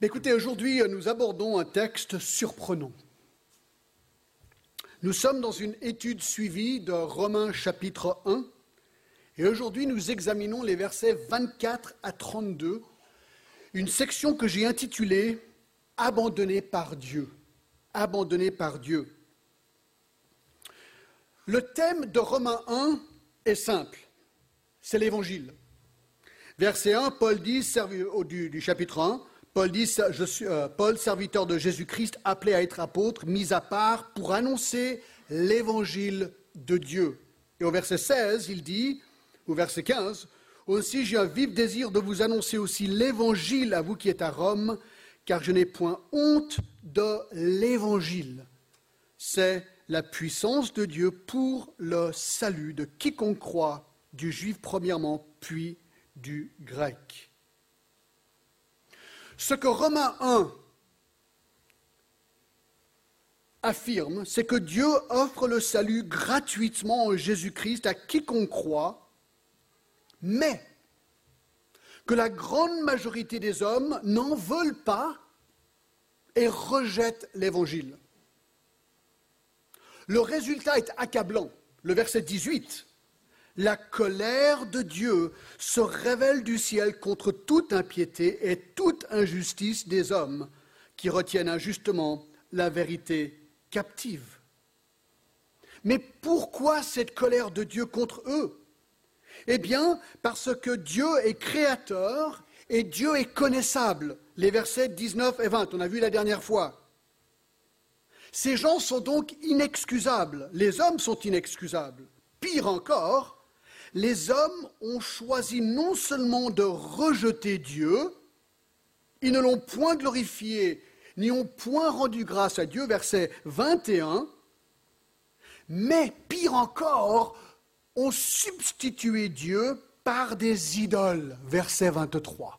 Écoutez, aujourd'hui, nous abordons un texte surprenant. Nous sommes dans une étude suivie de Romains chapitre 1, et aujourd'hui nous examinons les versets 24 à 32, une section que j'ai intitulée Abandonné par Dieu. Abandonné par Dieu. Le thème de Romains 1 est simple, c'est l'évangile. Verset 1, Paul dit, du, du chapitre 1, Paul dit, je suis, euh, Paul, serviteur de Jésus-Christ, appelé à être apôtre, mis à part pour annoncer l'évangile de Dieu. Et au verset 16, il dit, au verset 15, aussi j'ai un vif désir de vous annoncer aussi l'évangile à vous qui êtes à Rome, car je n'ai point honte de l'évangile. C'est la puissance de Dieu pour le salut de quiconque croit, du juif premièrement, puis du grec. Ce que Romains 1 affirme, c'est que Dieu offre le salut gratuitement en Jésus-Christ à quiconque croit, mais que la grande majorité des hommes n'en veulent pas et rejettent l'Évangile. Le résultat est accablant. Le verset 18 la colère de Dieu se révèle du ciel contre toute impiété et toute injustice des hommes qui retiennent injustement la vérité captive. Mais pourquoi cette colère de Dieu contre eux? Eh bien, parce que Dieu est créateur et Dieu est connaissable. Les versets 19 et 20, on a vu la dernière fois. Ces gens sont donc inexcusables. Les hommes sont inexcusables. Pire encore, les hommes ont choisi non seulement de rejeter Dieu, ils ne l'ont point glorifié, ni ont point rendu grâce à Dieu, verset 21, mais pire encore, ont substitué Dieu par des idoles, verset 23.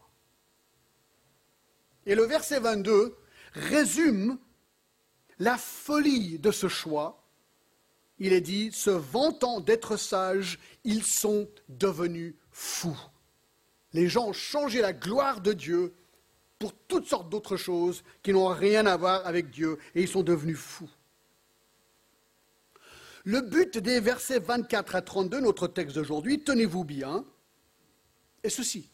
Et le verset 22 résume la folie de ce choix il est dit, se vantant d'être sages, ils sont devenus fous. Les gens ont changé la gloire de Dieu pour toutes sortes d'autres choses qui n'ont rien à voir avec Dieu et ils sont devenus fous. Le but des versets 24 à 32, notre texte d'aujourd'hui, tenez-vous bien, est ceci.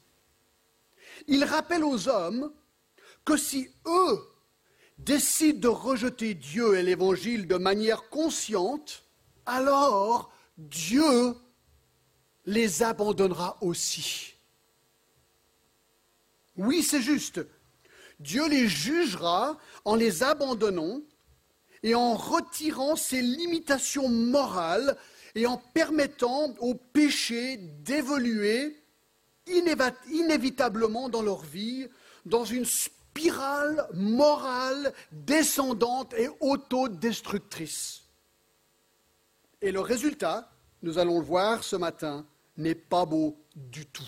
Il rappelle aux hommes que si eux décident de rejeter Dieu et l'Évangile de manière consciente, alors Dieu les abandonnera aussi. Oui, c'est juste. Dieu les jugera en les abandonnant et en retirant ses limitations morales et en permettant au péché d'évoluer inévitablement dans leur vie dans une spirale morale descendante et autodestructrice. Et le résultat, nous allons le voir ce matin, n'est pas beau du tout.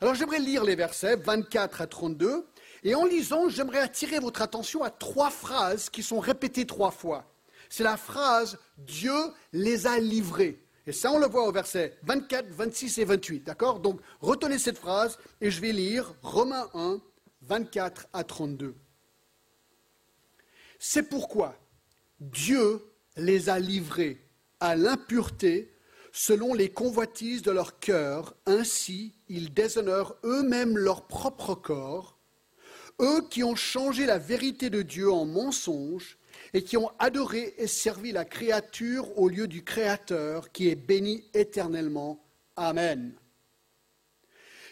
Alors j'aimerais lire les versets 24 à 32, et en lisant, j'aimerais attirer votre attention à trois phrases qui sont répétées trois fois. C'est la phrase Dieu les a livrés. Et ça, on le voit au verset 24, 26 et 28. D'accord? Donc, retenez cette phrase et je vais lire Romains 1, 24 à 32. C'est pourquoi Dieu les a livrés à l'impureté selon les convoitises de leur cœur, ainsi ils déshonorent eux-mêmes leur propre corps, eux qui ont changé la vérité de Dieu en mensonge et qui ont adoré et servi la créature au lieu du Créateur qui est béni éternellement. Amen.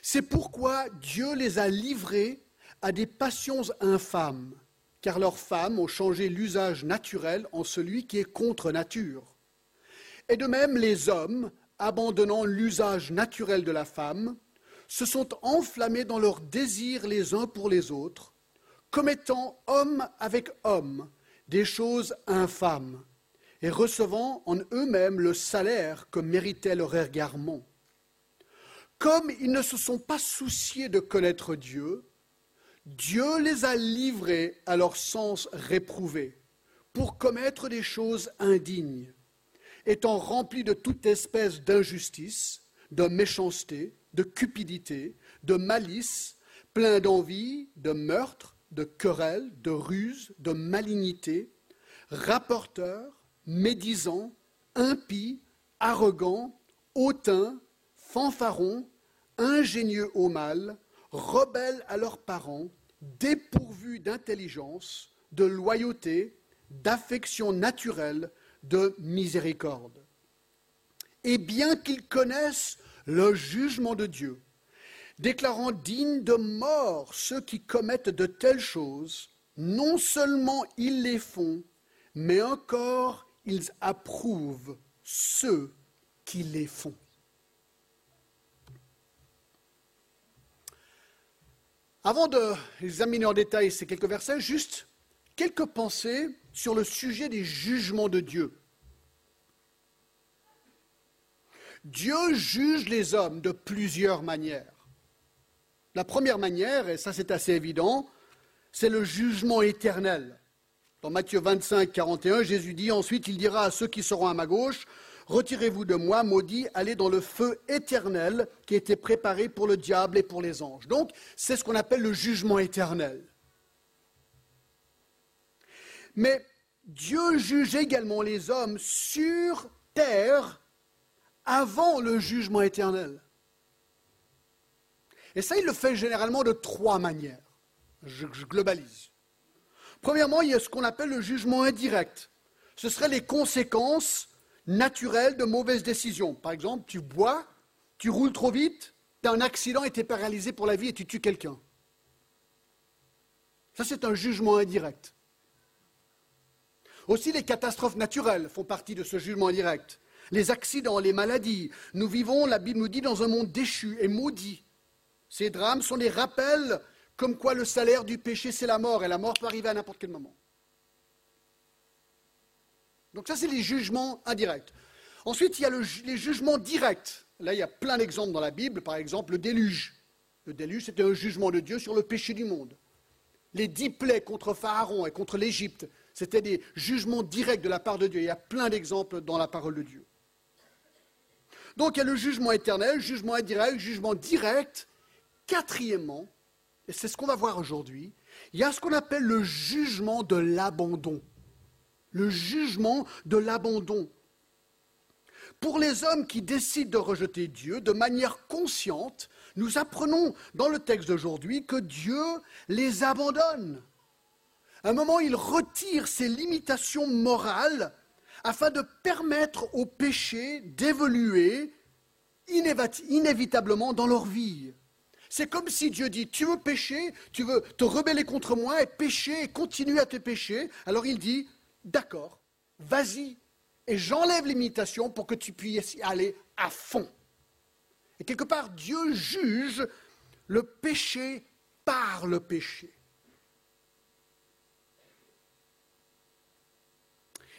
C'est pourquoi Dieu les a livrés à des passions infâmes car leurs femmes ont changé l'usage naturel en celui qui est contre nature. Et de même, les hommes, abandonnant l'usage naturel de la femme, se sont enflammés dans leurs désirs les uns pour les autres, commettant homme avec homme des choses infâmes, et recevant en eux-mêmes le salaire que méritait leur égarement. Comme ils ne se sont pas souciés de connaître Dieu, Dieu les a livrés à leur sens réprouvé pour commettre des choses indignes, étant remplis de toute espèce d'injustice, de méchanceté, de cupidité, de malice, pleins d'envie, de meurtre, de querelles, de ruse, de malignité, rapporteurs, médisants, impies, arrogants, hautains, fanfarons, ingénieux au mal, rebelles à leurs parents, dépourvus d'intelligence, de loyauté, d'affection naturelle, de miséricorde. Et bien qu'ils connaissent le jugement de Dieu, déclarant dignes de mort ceux qui commettent de telles choses, non seulement ils les font, mais encore ils approuvent ceux qui les font. Avant d'examiner en détail ces quelques versets, juste quelques pensées sur le sujet des jugements de Dieu. Dieu juge les hommes de plusieurs manières. La première manière, et ça c'est assez évident, c'est le jugement éternel. Dans Matthieu 25, 41, Jésus dit ensuite, il dira à ceux qui seront à ma gauche, Retirez-vous de moi, maudit, allez dans le feu éternel qui était préparé pour le diable et pour les anges. Donc, c'est ce qu'on appelle le jugement éternel. Mais Dieu juge également les hommes sur terre avant le jugement éternel. Et ça, il le fait généralement de trois manières. Je, globalise. Premièrement, il y a ce qu'on appelle le jugement indirect. Ce seraient les conséquences naturelles de mauvaises décisions. Par exemple, tu bois, tu roules trop vite, tu as un accident et tu es paralysé pour la vie et tu tues quelqu'un. Ça, c'est un jugement indirect. Aussi, les catastrophes naturelles font partie de ce jugement indirect. Les accidents, les maladies. Nous vivons, la Bible nous dit, dans un monde déchu et maudit. Ces drames sont des rappels comme quoi le salaire du péché, c'est la mort, et la mort peut arriver à n'importe quel moment. Donc ça, c'est les jugements indirects. Ensuite, il y a les jugements directs. Là, il y a plein d'exemples dans la Bible, par exemple le déluge. Le déluge, c'était un jugement de Dieu sur le péché du monde. Les dix plaies contre Pharaon et contre l'Égypte, c'était des jugements directs de la part de Dieu. Il y a plein d'exemples dans la parole de Dieu. Donc il y a le jugement éternel, jugement indirect, jugement direct, Quatrièmement, et c'est ce qu'on va voir aujourd'hui, il y a ce qu'on appelle le jugement de l'abandon. Le jugement de l'abandon. Pour les hommes qui décident de rejeter Dieu de manière consciente, nous apprenons dans le texte d'aujourd'hui que Dieu les abandonne. À un moment, il retire ses limitations morales afin de permettre au péché d'évoluer inévitablement dans leur vie. C'est comme si Dieu dit, tu veux pécher, tu veux te rebeller contre moi et pécher et continuer à te pécher. Alors il dit, d'accord, vas-y, et j'enlève l'imitation pour que tu puisses y aller à fond. Et quelque part, Dieu juge le péché par le péché.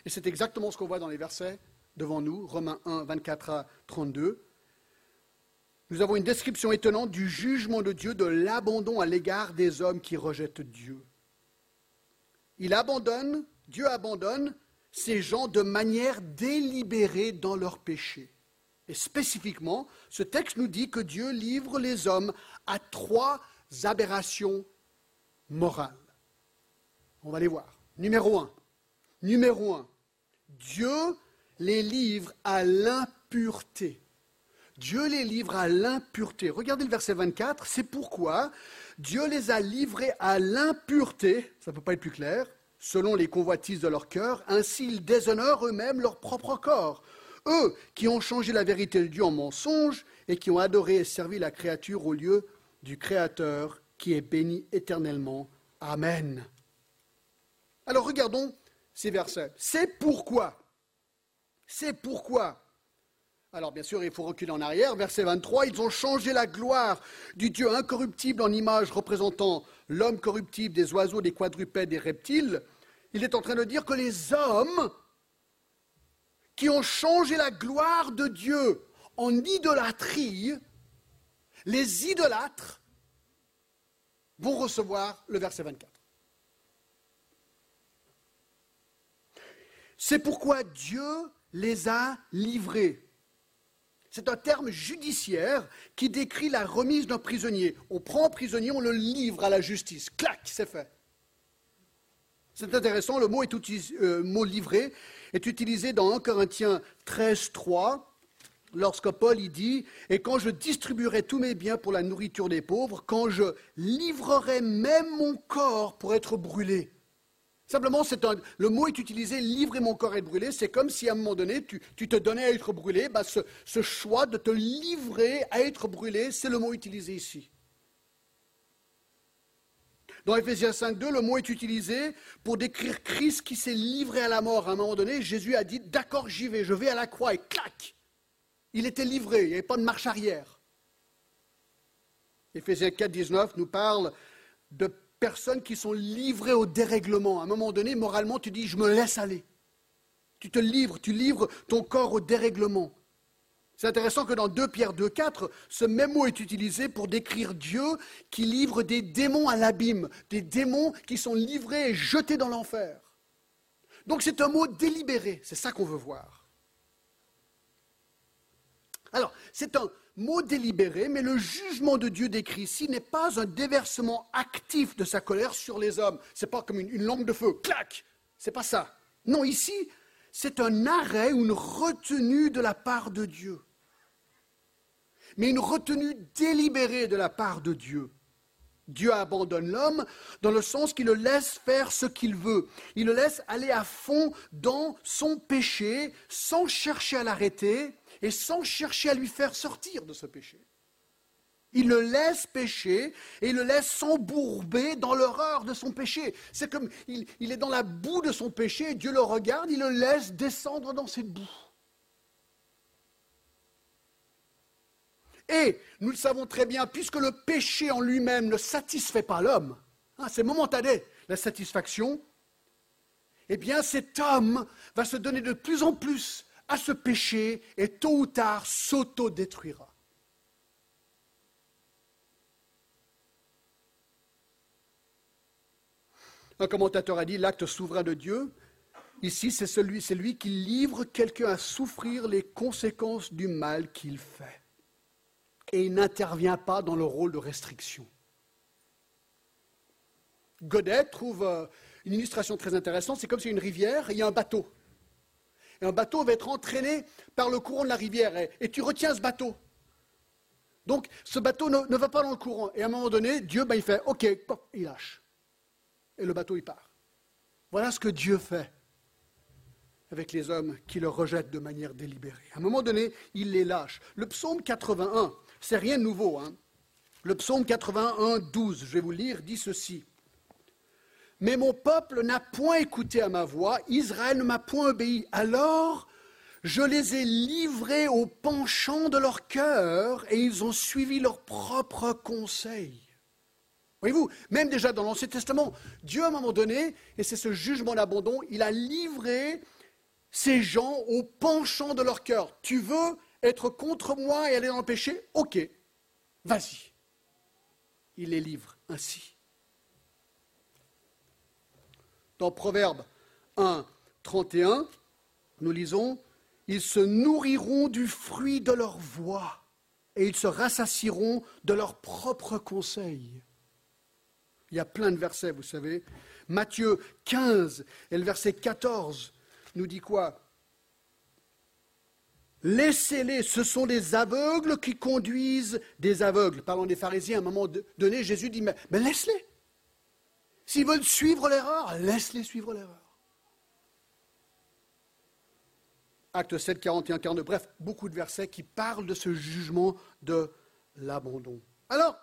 Et c'est exactement ce qu'on voit dans les versets devant nous, Romains 1, 24 à 32 nous avons une description étonnante du jugement de Dieu, de l'abandon à l'égard des hommes qui rejettent Dieu. Il abandonne, Dieu abandonne ces gens de manière délibérée dans leur péché. Et spécifiquement, ce texte nous dit que Dieu livre les hommes à trois aberrations morales. On va les voir. Numéro un. Numéro un. Dieu les livre à l'impureté. Dieu les livre à l'impureté. Regardez le verset 24, c'est pourquoi Dieu les a livrés à l'impureté, ça ne peut pas être plus clair, selon les convoitises de leur cœur, ainsi ils déshonorent eux-mêmes leur propre corps. Eux qui ont changé la vérité de Dieu en mensonge et qui ont adoré et servi la créature au lieu du Créateur qui est béni éternellement. Amen. Alors regardons ces versets. C'est pourquoi. C'est pourquoi alors bien sûr, il faut reculer en arrière. Verset 23, ils ont changé la gloire du Dieu incorruptible en image représentant l'homme corruptible des oiseaux, des quadrupèdes, des reptiles. Il est en train de dire que les hommes qui ont changé la gloire de Dieu en idolâtrie, les idolâtres vont recevoir le verset 24. C'est pourquoi Dieu les a livrés C'est un terme judiciaire qui décrit la remise d'un prisonnier. On prend un prisonnier, on le livre à la justice. Clac, c'est fait. C'est intéressant, le mot, est euh, livré est utilisé dans 1 Corinthiens 13, 3, lorsque Paul y dit Et quand je distribuerai tous mes biens pour la nourriture des pauvres, quand je livrerai même mon corps pour être brûlé. Simplement, le mot est utilisé, livrer mon corps et être brûlé. C'est comme si à un moment donné, tu, te donnais à être brûlé. Bah, ce choix de te livrer à être brûlé, c'est le mot utilisé ici. Dans Ephésiens 5.2, le mot est utilisé pour décrire Christ qui s'est livré à la mort. À un moment donné, Jésus a dit, d'accord, j'y vais, je vais à la croix, et clac Il était livré, il n'y avait pas de marche arrière. Ephésiens 4.19 nous parle de personnes qui sont livrées au dérèglement. À un moment donné, moralement, tu dis, je me laisse aller. Tu te livres, tu livres ton corps au dérèglement. C'est intéressant que dans 2 Pierre 2, 4, ce même mot est utilisé pour décrire Dieu qui livre des démons à l'abîme, des démons qui sont livrés et jetés dans l'enfer. Donc c'est un mot délibéré, c'est ça qu'on veut voir. Alors, c'est un mot délibéré, mais le jugement de Dieu décrit ici n'est pas un déversement actif de sa colère sur les hommes. Ce n'est pas comme une, une lampe de feu, clac C'est pas ça. Non, ici, c'est un arrêt ou une retenue de la part de Dieu. Mais une retenue délibérée de la part de Dieu. Dieu abandonne l'homme dans le sens qu'il le laisse faire ce qu'il veut. Il le laisse aller à fond dans son péché sans chercher à l'arrêter et sans chercher à lui faire sortir de ce péché. Il le laisse pécher et il le laisse s'embourber dans l'horreur de son péché. C'est comme il, est dans la boue de son péché, Dieu le regarde, il le laisse descendre dans cette boue. Et nous le savons très bien, puisque le péché en lui-même ne satisfait pas l'homme, hein, c'est momentané la satisfaction, eh bien cet homme va se donner de plus en plus à ce péché et tôt ou tard s'auto-détruira. Un commentateur a dit l'acte souverain de Dieu, ici, c'est celui, c'est qui livre quelqu'un à souffrir les conséquences du mal qu'il fait. Et il n'intervient pas dans le rôle de restriction. Godet trouve euh, une illustration très intéressante. C'est comme si une rivière, il y a un bateau. Et un bateau va être entraîné par le courant de la rivière. Et, tu retiens ce bateau. Donc, ce bateau ne, va pas dans le courant. Et à un moment donné, Dieu, ben, il fait OK, il lâche et le bateau y part. Voilà ce que Dieu fait avec les hommes qui le rejettent de manière délibérée. À un moment donné, il les lâche. Le psaume 81, c'est rien de nouveau. Hein. Le psaume 81, 12, je vais vous lire, dit ceci. Mais mon peuple n'a point écouté à ma voix, Israël ne m'a point obéi. Alors je les ai livrés au penchant de leur cœur et ils ont suivi leur propre conseil. Voyez-vous, même déjà dans l'Ancien Testament, Dieu à un moment donné, et c'est ce jugement d'abandon, il a livré ces gens au penchant de leur cœur. Tu veux être contre moi et aller dans le péché Ok, vas-y. Il les livre ainsi. Dans Proverbe 1, 31, nous lisons Ils se nourriront du fruit de leur voix et ils se rassasieront de leurs propres conseils. Il y a plein de versets, vous savez. Matthieu 15 et le verset 14 nous dit quoi? Laissez-les, ce sont des aveugles qui conduisent des aveugles. Parlons des pharisiens, à un moment donné, Jésus dit, mais, mais laisse-les. S'ils veulent suivre l'erreur, laisse-les suivre l'erreur. Acte 7, 41, 42, bref, beaucoup de versets qui parlent de ce jugement de l'abandon. Alors,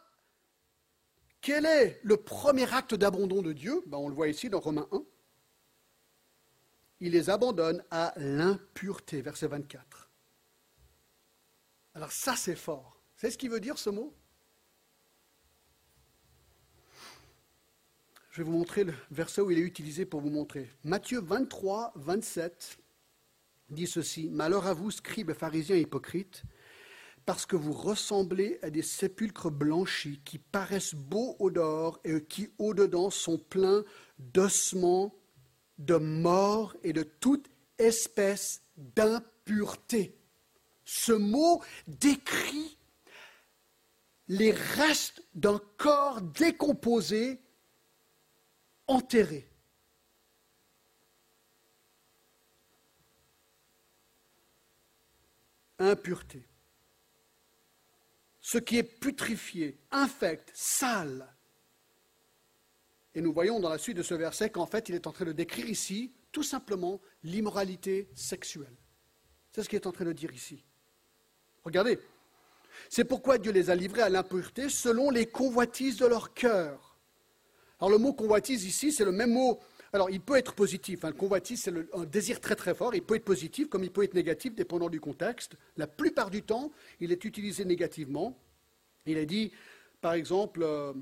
quel est le premier acte d'abandon de Dieu? Ben, On le voit ici dans Romains 1. Il les abandonne à l'impureté, verset 24. Alors ça, c'est fort. C'est ce qu'il veut dire ce mot? Je vais vous montrer le verset où il est utilisé pour vous montrer. Matthieu 23, 27 dit ceci Malheur à vous, scribes, pharisiens hypocrites, parce que vous ressemblez à des sépulcres blanchis qui paraissent beaux au dehors et qui au-dedans sont pleins d'ossements, de mort et de toute espèce d'impureté. Ce mot décrit les restes d'un corps décomposé, enterré. Impureté. Ce qui est putrifié, infect, sale. Et nous voyons dans la suite de ce verset qu'en fait, il est en train de décrire ici tout simplement l'immoralité sexuelle. C'est ce qu'il est en train de dire ici. Regardez, c'est pourquoi Dieu les a livrés à l'impureté selon les convoitises de leur cœur. Alors le mot convoitise ici, c'est le même mot. Alors il peut être positif. Hein. Convoitise, c'est un désir très très fort. Il peut être positif comme il peut être négatif, dépendant du contexte. La plupart du temps, il est utilisé négativement. Il est dit, par exemple, euh,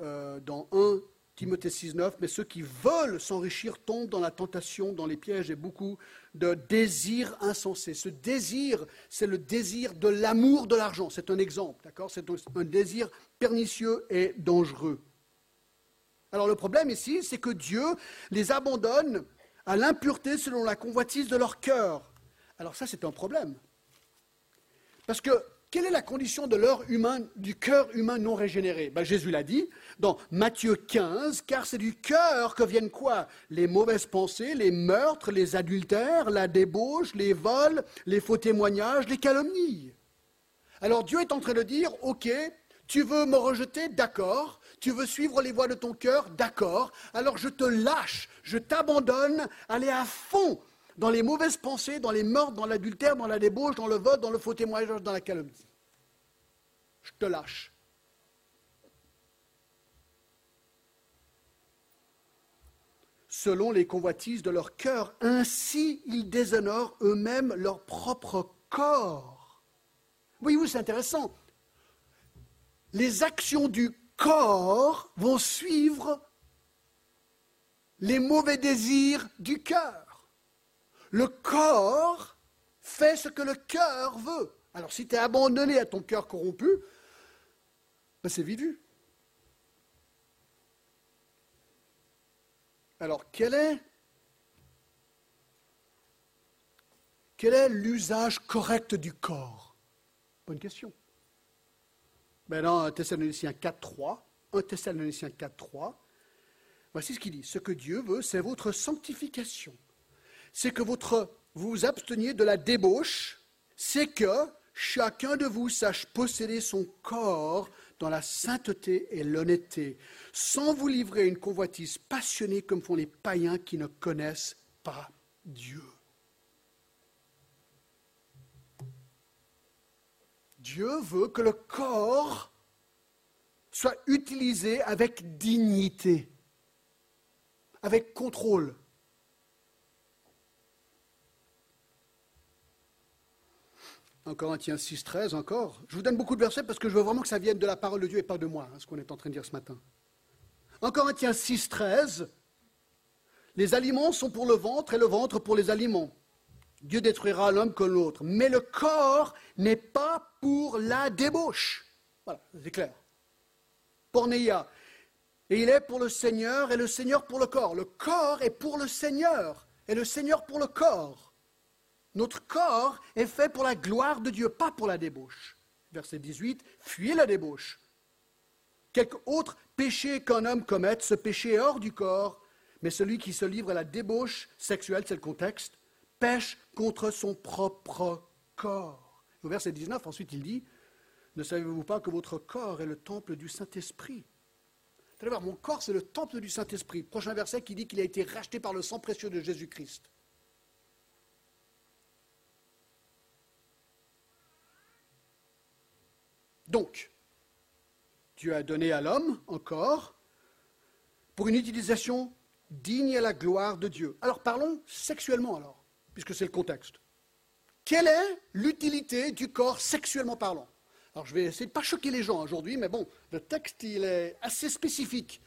euh, dans 1 Timothée 6,9, mais ceux qui veulent s'enrichir tombent dans la tentation, dans les pièges et beaucoup de désirs insensés. Ce désir, c'est le désir de l'amour de l'argent. C'est un exemple, d'accord? C'est un désir pernicieux et dangereux. Alors le problème ici, c'est que Dieu les abandonne à l'impureté selon la convoitise de leur cœur. Alors ça, c'est un problème. Parce que quelle est la condition de l'heure humain, du cœur humain non régénéré? Ben, Jésus l'a dit dans Matthieu 15, car c'est du cœur que viennent quoi? Les mauvaises pensées, les meurtres, les adultères, la débauche, les vols, les faux témoignages, les calomnies. Alors Dieu est en train de dire, ok, tu veux me rejeter, d'accord, tu veux suivre les voies de ton cœur, d'accord, alors je te lâche, je t'abandonne, allez à fond dans les mauvaises pensées, dans les meurtres, dans l'adultère, dans la débauche, dans le vote, dans le faux témoignage, dans la calomnie. Je te lâche. Selon les convoitises de leur cœur, ainsi ils déshonorent eux-mêmes leur propre corps. Voyez-vous, c'est intéressant. Les actions du corps vont suivre les mauvais désirs du cœur. Le corps fait ce que le cœur veut. Alors si tu es abandonné à ton cœur corrompu, ben c'est vite vu. Alors quel est quel est l'usage correct du corps? Bonne question. Dans 1 Thessaloniciens 4.3, 1 Thessaloniciens 4.3, voici ce qu'il dit. Ce que Dieu veut, c'est votre sanctification c'est que votre, vous vous absteniez de la débauche, c'est que chacun de vous sache posséder son corps dans la sainteté et l'honnêteté, sans vous livrer une convoitise passionnée comme font les païens qui ne connaissent pas Dieu. Dieu veut que le corps soit utilisé avec dignité, avec contrôle. En Corinthiens 6, 13 encore. Je vous donne beaucoup de versets parce que je veux vraiment que ça vienne de la parole de Dieu et pas de moi, hein, ce qu'on est en train de dire ce matin. En Corinthiens 6, 13, les aliments sont pour le ventre et le ventre pour les aliments. Dieu détruira l'homme que l'autre. Mais le corps n'est pas pour la débauche. Voilà, c'est clair. Pornéia. Et il est pour le Seigneur et le Seigneur pour le corps. Le corps est pour le Seigneur et le Seigneur pour le corps. Notre corps est fait pour la gloire de Dieu, pas pour la débauche. Verset 18, fuyez la débauche. Quelque autre péché qu'un homme commette, ce péché est hors du corps, mais celui qui se livre à la débauche sexuelle, c'est le contexte, pêche contre son propre corps. Au verset 19, ensuite, il dit, ne savez-vous pas que votre corps est le temple du Saint-Esprit? Voir, mon corps, c'est le temple du Saint-Esprit. Prochain verset qui dit qu'il a été racheté par le sang précieux de Jésus-Christ. Donc, Dieu a donné à l'homme encore pour une utilisation digne à la gloire de Dieu. Alors parlons sexuellement alors, puisque c'est le contexte. Quelle est l'utilité du corps sexuellement parlant? Alors je vais essayer de ne pas choquer les gens aujourd'hui, mais bon, le texte il est assez spécifique.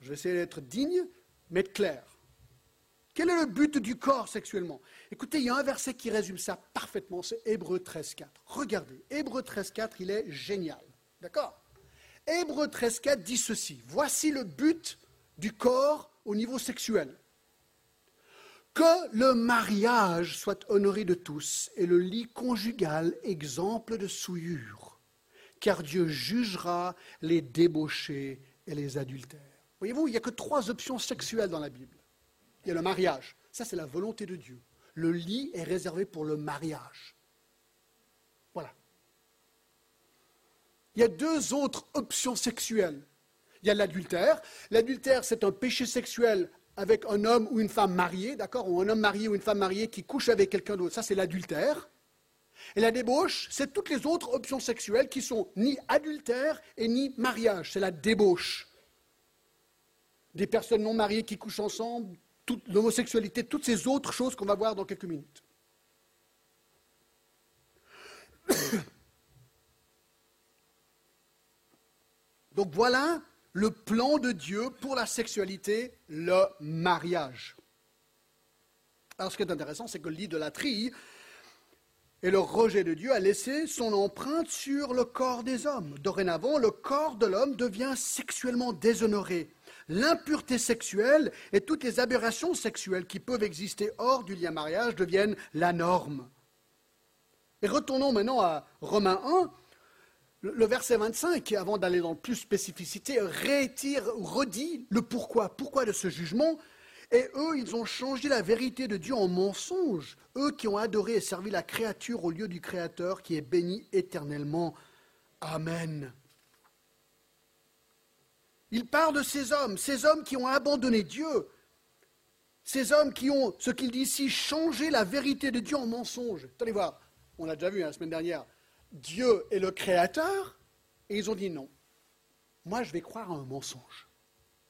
Je vais essayer d'être digne, mais clair. Quel est le but du corps sexuellement? Écoutez, il y a un verset qui résume ça parfaitement, c'est Hébreu 13.4. Regardez, Hébreu 13.4, il est génial. D'accord? Hébreu 13.4 dit ceci. Voici le but du corps au niveau sexuel. Que le mariage soit honoré de tous et le lit conjugal exemple de souillure, car Dieu jugera les débauchés et les adultères. Voyez-vous, il n'y a que trois options sexuelles dans la Bible. Il y a le mariage, ça c'est la volonté de Dieu. Le lit est réservé pour le mariage. Voilà. Il y a deux autres options sexuelles. Il y a l'adultère. L'adultère, c'est un péché sexuel avec un homme ou une femme mariée, d'accord Ou un homme marié ou une femme mariée qui couche avec quelqu'un d'autre. Ça, c'est l'adultère. Et la débauche, c'est toutes les autres options sexuelles qui sont ni adultère et ni mariage. C'est la débauche. Des personnes non mariées qui couchent ensemble, l'homosexualité, toutes ces autres choses qu'on va voir dans quelques minutes. Donc voilà le plan de Dieu pour la sexualité, le mariage. Alors ce qui est intéressant, c'est que l'idolâtrie et le rejet de Dieu a laissé son empreinte sur le corps des hommes. Dorénavant, le corps de l'homme devient sexuellement déshonoré. L'impureté sexuelle et toutes les aberrations sexuelles qui peuvent exister hors du lien mariage deviennent la norme. Et retournons maintenant à Romains 1, le verset 25, avant d'aller dans plus spécificité, réitère, redit le pourquoi. Pourquoi de ce jugement Et eux, ils ont changé la vérité de Dieu en mensonge. Eux qui ont adoré et servi la créature au lieu du Créateur qui est béni éternellement. Amen. Il parle de ces hommes, ces hommes qui ont abandonné Dieu, ces hommes qui ont, ce qu'il dit ici, changé la vérité de Dieu en mensonge. Attendez voir, on l'a déjà vu hein, la semaine dernière. Dieu est le créateur, et ils ont dit non. Moi, je vais croire à un mensonge.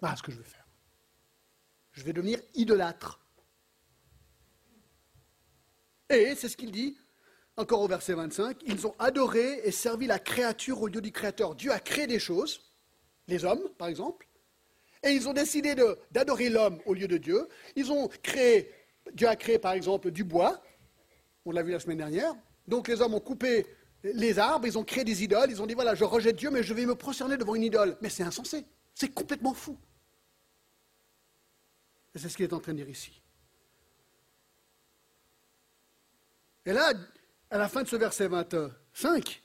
Voilà ce que je vais faire. Je vais devenir idolâtre. Et c'est ce qu'il dit, encore au verset 25, ils ont adoré et servi la créature au lieu du créateur. Dieu a créé des choses, les hommes, par exemple, et ils ont décidé d'adorer l'homme au lieu de Dieu. Ils ont créé, Dieu a créé, par exemple, du bois, on l'a vu la semaine dernière, donc les hommes ont coupé les arbres, ils ont créé des idoles, ils ont dit voilà, je rejette Dieu, mais je vais me prosterner devant une idole. Mais c'est insensé, c'est complètement fou. Et c'est ce qu'il est en train de dire ici. Et là, à la fin de ce verset 25,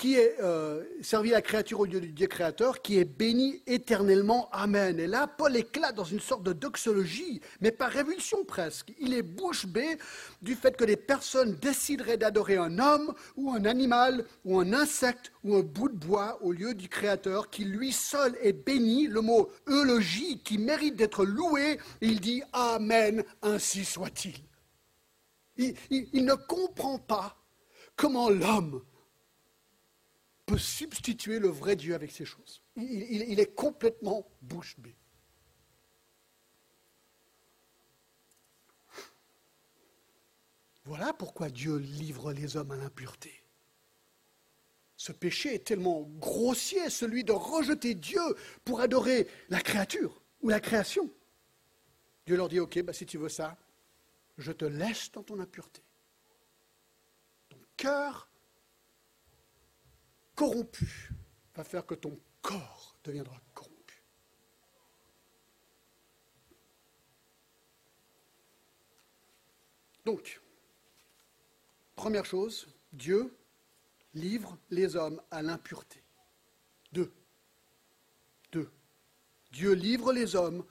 qui est euh, servi la créature au lieu du Dieu créateur, qui est béni éternellement. Amen. Et là, Paul éclate dans une sorte de doxologie, mais par révulsion presque. Il est bouche bée du fait que des personnes décideraient d'adorer un homme ou un animal ou un insecte ou un bout de bois au lieu du créateur, qui lui seul est béni, le mot eulogie, qui mérite d'être loué. Il dit Amen, ainsi soit-il. il ne comprend pas comment l'homme substituer le vrai Dieu avec ces choses. Il, est complètement bouche bée. Voilà pourquoi Dieu livre les hommes à l'impureté. Ce péché est tellement grossier, celui de rejeter Dieu pour adorer la créature ou la création. Dieu leur dit, ok, bah, si tu veux ça, je te laisse dans ton impureté. Ton cœur corrompu va faire que ton corps deviendra corrompu. Donc, première chose, Dieu livre les hommes à l'impureté. Deux. Dieu livre les hommes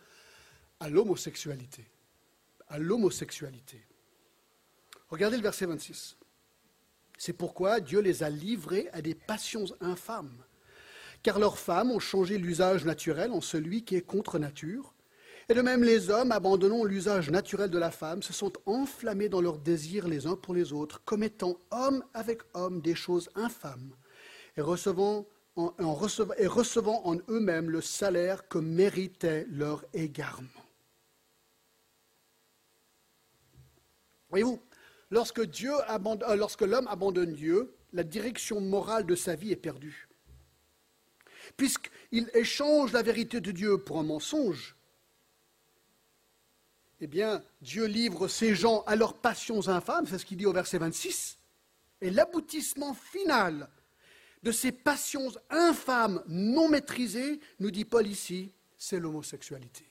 à l'homosexualité. À l'homosexualité. Regardez le verset 26. C'est pourquoi Dieu les a livrés à des passions infâmes. Car leurs femmes ont changé l'usage naturel en celui qui est contre nature. Et de même les hommes, abandonnant l'usage naturel de la femme, se sont enflammés dans leurs désirs les uns pour les autres, commettant homme avec homme des choses infâmes, et recevant en, et recevant en eux-mêmes le salaire que méritait leur égarement. Voyez-vous, Euh, lorsque l'homme abandonne Dieu, la direction morale de sa vie est perdue. Puisqu'il échange la vérité de Dieu pour un mensonge, eh bien, Dieu livre ces gens à leurs passions infâmes, c'est ce qu'il dit au verset 26. Et l'aboutissement final de ces passions infâmes non maîtrisées, nous dit Paul ici, c'est l'homosexualité.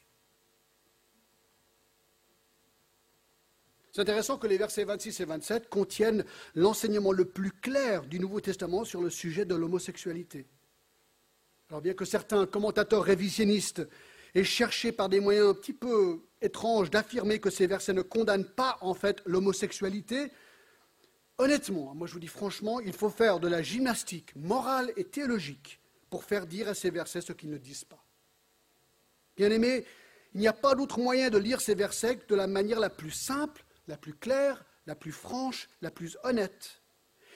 C'est intéressant que les versets 26 et 27 contiennent l'enseignement le plus clair du Nouveau Testament sur le sujet de l'homosexualité. Alors bien que certains commentateurs révisionnistes aient cherché par des moyens un petit peu étranges d'affirmer que ces versets ne condamnent pas en fait l'homosexualité, honnêtement, moi je vous dis franchement, il faut faire de la gymnastique morale et théologique pour faire dire à ces versets ce qu'ils ne disent pas. Bien aimé, il n'y a pas d'autre moyen de lire ces versets que de la manière la plus simple, la plus claire, la plus franche, la plus honnête,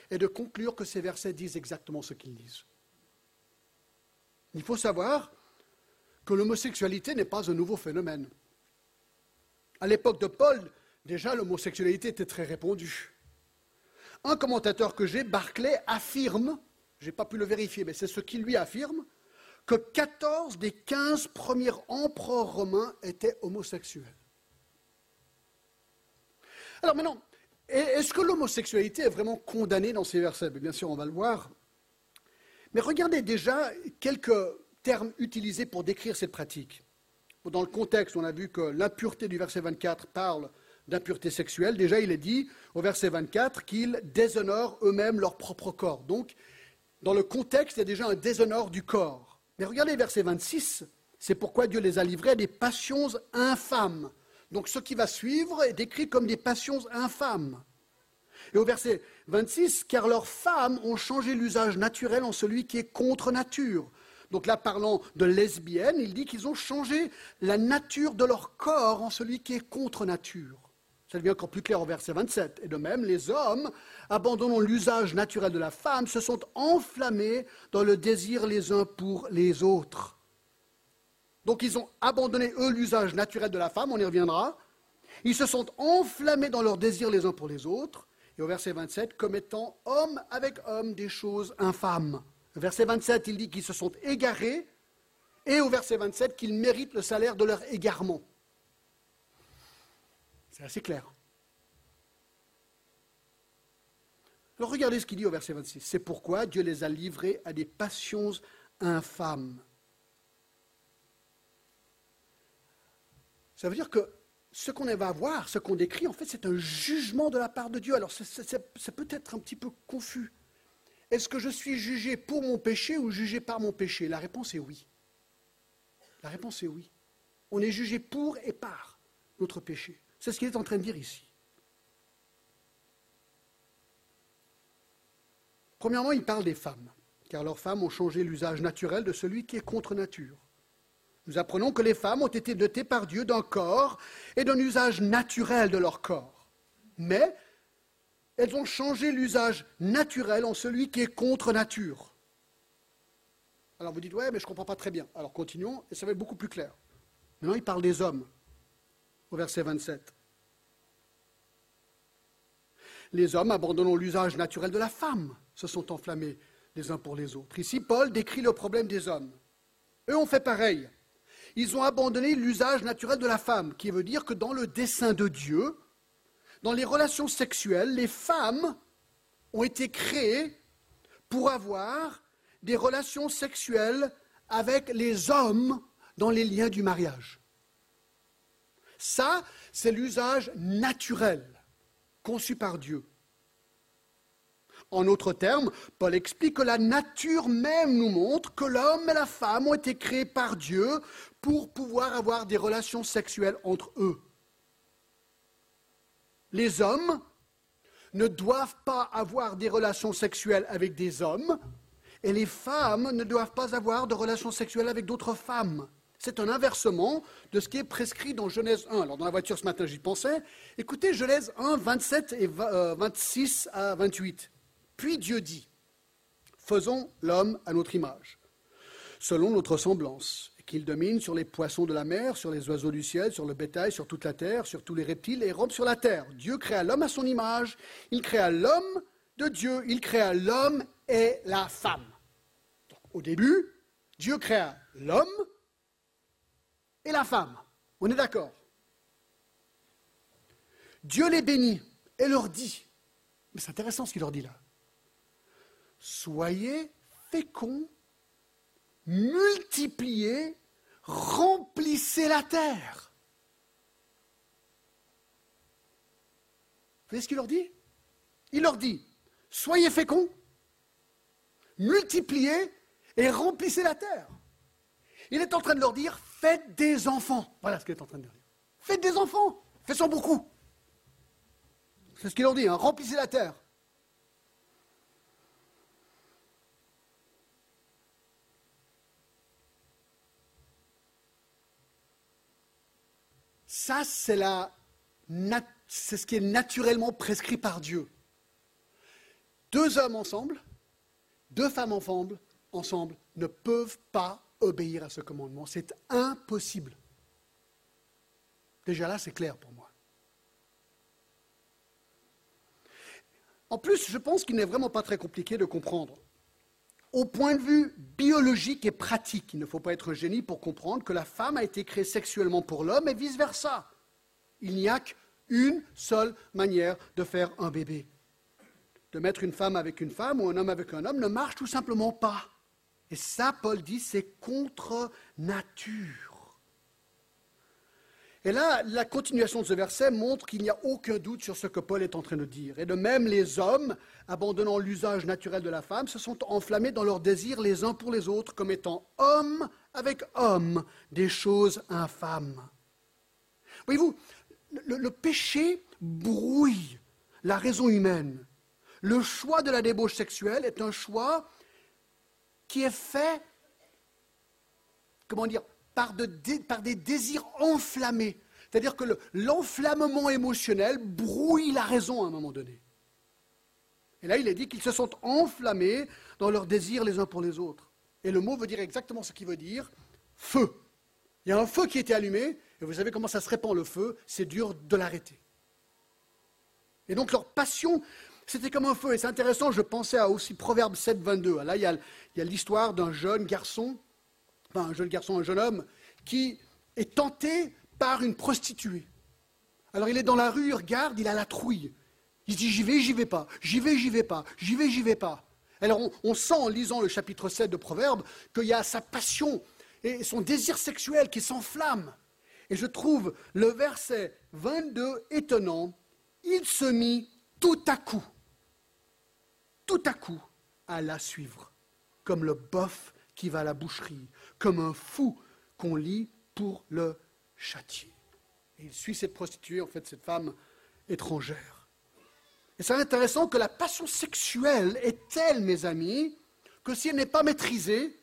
et de conclure que ces versets disent exactement ce qu'ils disent. Il faut savoir que l'homosexualité n'est pas un nouveau phénomène. À l'époque de Paul, déjà l'homosexualité était très répandue. Un commentateur que j'ai, Barclay, affirme, je n'ai pas pu le vérifier, mais c'est ce qu'il lui affirme, que 14 des 15 premiers empereurs romains étaient homosexuels. Alors maintenant, est-ce que l'homosexualité est vraiment condamnée dans ces versets? Bien sûr, on va le voir. Mais regardez déjà quelques termes utilisés pour décrire cette pratique. Dans le contexte, on a vu que l'impureté du verset 24 parle d'impureté sexuelle. Déjà, il est dit au verset 24 qu'ils déshonorent eux-mêmes leur propre corps. Donc, dans le contexte, il y a déjà un déshonneur du corps. Mais regardez verset 26, c'est pourquoi Dieu les a livrés à des passions infâmes. Donc ce qui va suivre est décrit comme des passions infâmes. Et au verset 26, car leurs femmes ont changé l'usage naturel en celui qui est contre nature. Donc là, parlant de lesbiennes, il dit qu'ils ont changé la nature de leur corps en celui qui est contre nature. Ça devient encore plus clair au verset 27. Et de même, les hommes, abandonnant l'usage naturel de la femme, se sont enflammés dans le désir les uns pour les autres. Donc ils ont abandonné, eux, l'usage naturel de la femme, on y reviendra. Ils se sont enflammés dans leur désir les uns pour les autres. Et au verset 27, commettant homme avec homme des choses infâmes. Au verset 27, il dit qu'ils se sont égarés. Et au verset 27, qu'ils méritent le salaire de leur égarement. C'est assez clair. Alors regardez ce qu'il dit au verset 26. C'est pourquoi Dieu les a livrés à des passions infâmes. Ça veut dire que ce qu'on va voir, ce qu'on décrit, en fait, c'est un jugement de la part de Dieu. Alors, c'est peut être un petit peu confus. Est-ce que je suis jugé pour mon péché ou jugé par mon péché? La réponse est oui. La réponse est oui. On est jugé pour et par notre péché. C'est ce qu'il est en train de dire ici. Premièrement, il parle des femmes, car leurs femmes ont changé l'usage naturel de celui qui est contre nature. Nous apprenons que les femmes ont été dotées par Dieu d'un corps et d'un usage naturel de leur corps. Mais elles ont changé l'usage naturel en celui qui est contre nature. Alors vous dites, ouais, mais je ne comprends pas très bien. Alors continuons, et ça va être beaucoup plus clair. Maintenant, il parle des hommes au verset 27. Les hommes, abandonnant l'usage naturel de la femme, se sont enflammés les uns pour les autres. Ici, Paul décrit le problème des hommes. Eux ont fait pareil. Ils ont abandonné l'usage naturel de la femme, qui veut dire que dans le dessein de Dieu, dans les relations sexuelles, les femmes ont été créées pour avoir des relations sexuelles avec les hommes dans les liens du mariage. Ça, c'est l'usage naturel conçu par Dieu. En d'autres termes, Paul explique que la nature même nous montre que l'homme et la femme ont été créés par Dieu pour pouvoir avoir des relations sexuelles entre eux. Les hommes ne doivent pas avoir des relations sexuelles avec des hommes et les femmes ne doivent pas avoir de relations sexuelles avec d'autres femmes. C'est un inversement de ce qui est prescrit dans Genèse 1. Alors dans la voiture ce matin, j'y pensais. Écoutez Genèse 1, 27 et 26 euh, à 28. Puis Dieu dit, faisons l'homme à notre image, selon notre semblance, qu'il domine sur les poissons de la mer, sur les oiseaux du ciel, sur le bétail, sur toute la terre, sur tous les reptiles et rompe sur la terre. Dieu créa l'homme à son image, il créa l'homme de Dieu, il créa l'homme et la femme. au début, Dieu créa l'homme et la femme. On est d'accord? Dieu les bénit et leur dit, mais c'est intéressant ce qu'il leur dit là, soyez féconds, multipliez, remplissez la terre. voyez ce qu'il leur dit? Il leur dit, soyez féconds, multipliez et remplissez la terre. Il est en train de leur dire, faites des enfants. Voilà ce qu'il est en train de leur dire. Faites des enfants, faites-en beaucoup. C'est ce qu'il leur dit, hein. remplissez la terre. Ça, c'est ce qui est naturellement prescrit par Dieu. Deux hommes ensemble, deux femmes ensemble, ensemble ne peuvent pas obéir à ce commandement. C'est impossible. Déjà là, c'est clair pour moi. En plus, je pense qu'il n'est vraiment pas très compliqué de comprendre. Au point de vue biologique et pratique, il ne faut pas être génie pour comprendre que la femme a été créée sexuellement pour l'homme et vice-versa. Il n'y a qu'une seule manière de faire un bébé. De mettre une femme avec une femme ou un homme avec un homme ne marche tout simplement pas. Et ça, Paul dit, c'est contre nature. Et là, la continuation de ce verset montre qu'il n'y a aucun doute sur ce que Paul est en train de dire. Et de même, les hommes, abandonnant l'usage naturel de la femme, se sont enflammés dans leur désir les uns pour les autres, comme étant hommes avec hommes, des choses infâmes. Voyez-vous, le péché brouille la raison humaine. Le choix de la débauche sexuelle est un choix qui est fait, comment dire, par, des désirs enflammés. C'est-à-dire que l'enflammement émotionnel brouille la raison à un moment donné. Et là, il est dit qu'ils se sont enflammés dans leurs désirs les uns pour les autres. Et le mot veut dire exactement ce qu'il veut dire feu. Il y a un feu qui était allumé, et vous savez comment ça se répand le feu, c'est dur de l'arrêter. Et donc leur passion, c'était comme un feu. Et c'est intéressant, je pensais à aussi Proverbe 7, 22. Là, il y a l'histoire d'un jeune garçon un jeune garçon, un jeune homme, qui est tenté par une prostituée. Alors il est dans la rue, il regarde, il a la trouille. Il dit j'y vais, j'y vais pas, j'y vais, j'y vais pas, j'y vais, j'y vais pas. Alors on, on, sent en lisant le chapitre 7 de Proverbes qu'il y a sa passion et son désir sexuel qui s'enflamme. Et je trouve le verset 22 étonnant. Il se mit tout à coup, tout à coup, à la suivre, comme le boeuf qui va à la boucherie, comme un fou qu'on lit pour le châtier. Et il suit cette prostituée, en fait, cette femme étrangère. Et c'est intéressant que la passion sexuelle est telle, mes amis, que si elle n'est pas maîtrisée,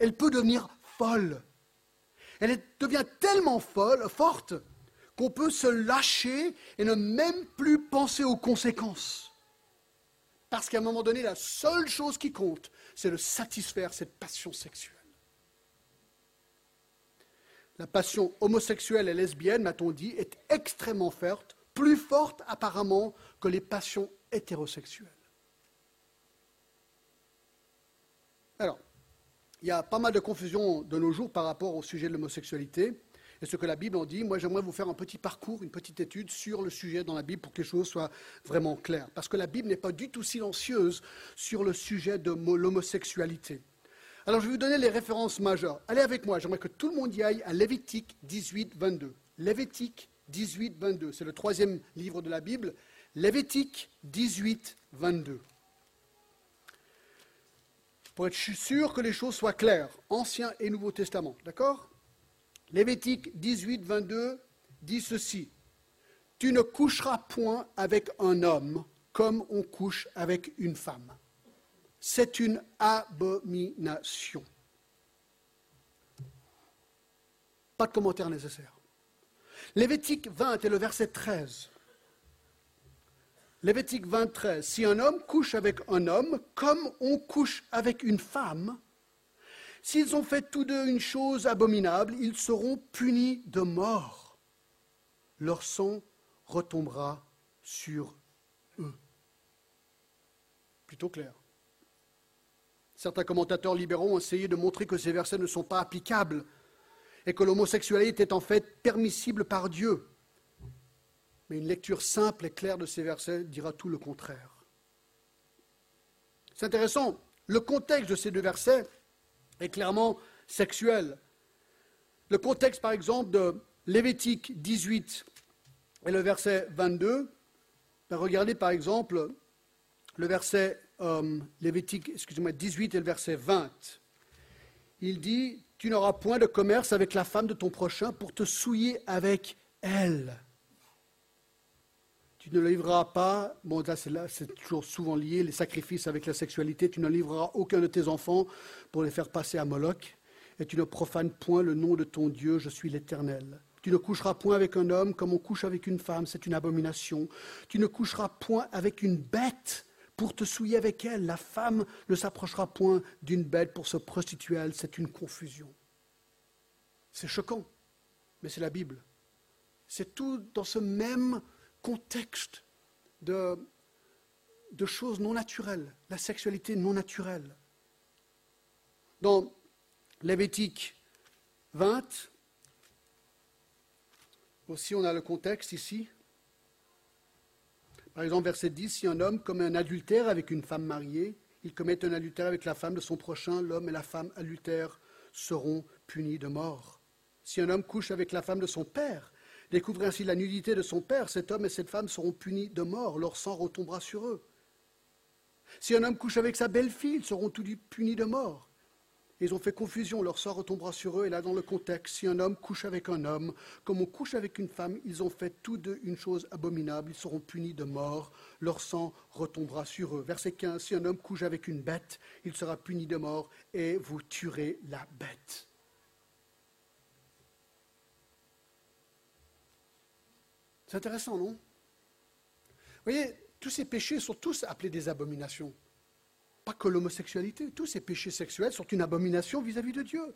elle peut devenir folle. Elle devient tellement folle, forte, qu'on peut se lâcher et ne même plus penser aux conséquences. Parce qu'à un moment donné, la seule chose qui compte, c'est de satisfaire cette passion sexuelle. La passion homosexuelle et lesbienne, m'a-t-on dit, est extrêmement forte, plus forte apparemment que les passions hétérosexuelles. Alors, il y a pas mal de confusion de nos jours par rapport au sujet de l'homosexualité et ce que la Bible en dit. Moi, j'aimerais vous faire un petit parcours, une petite étude sur le sujet dans la Bible pour que les choses soient vraiment claires. Parce que la Bible n'est pas du tout silencieuse sur le sujet de l'homosexualité. Alors, je vais vous donner les références majeures. Allez avec moi, j'aimerais que tout le monde y aille à Lévitique 18, 22. Lévitique 18, 22. C'est le troisième livre de la Bible. Lévitique 18, 22. Pour être sûr que les choses soient claires, Ancien et Nouveau Testament, d'accord? Lévitique 18, 22 dit ceci. Tu ne coucheras point avec un homme comme on couche avec une femme c'est une abomination. Pas de commentaire nécessaire. Lévitique 20 et le verset 13. Lévitique 20, 13. Si un homme couche avec un homme comme on couche avec une femme, s'ils ont fait tous deux une chose abominable, ils seront punis de mort. Leur sang retombera sur eux. Plutôt clair. Certains commentateurs libéraux ont essayé de montrer que ces versets ne sont pas applicables et que l'homosexualité est en fait permissible par Dieu. Mais une lecture simple et claire de ces versets dira tout le contraire. C'est intéressant, le contexte de ces deux versets est clairement sexuel. Le contexte, par exemple, de Lévitique 18 et le verset 22 Ben, regardez par exemple le verset Lévitique, excusez-moi, 18 et le verset 20. Il dit Tu n'auras point de commerce avec la femme de ton prochain pour te souiller avec elle. Tu ne livreras pas, bon, là c'est toujours souvent lié, les sacrifices avec la sexualité. Tu ne livreras aucun de tes enfants pour les faire passer à Moloch. Et tu ne profanes point le nom de ton Dieu, je suis l'Éternel. Tu ne coucheras point avec un homme comme on couche avec une femme, c'est une abomination. Tu ne coucheras point avec une bête pour te souiller avec elle. La femme ne s'approchera point d'une bête pour se prostituer elle, c'est une confusion. C'est choquant, mais c'est la Bible. C'est tout dans ce même contexte de, choses non naturelles, la sexualité non naturelle. Dans Lévitique 20, aussi on a le contexte ici. Par exemple, verset 10, si un homme commet un adultère avec une femme mariée, il commet un adultère avec la femme de son prochain, l'homme et la femme adultère seront punis de mort. Si un homme couche avec la femme de son père, découvre ainsi la nudité de son père, cet homme et cette femme seront punis de mort, leur sang retombera sur eux. Si un homme couche avec sa belle-fille, ils seront tous punis de mort. Ils ont fait confusion, leur sort retombera sur eux. Et là, dans le contexte, si un homme couche avec un homme, comme on couche avec une femme, ils ont fait tous deux une chose abominable. Ils seront punis de mort. Leur sang retombera sur eux. Verset 15, si un homme couche avec une bête, il sera puni de mort et vous tuerez la bête. C'est intéressant, non? Vous voyez, tous ces péchés sont tous appelés des abominations pas que l'homosexualité, tous ces péchés sexuels sont une abomination vis-à-vis de Dieu.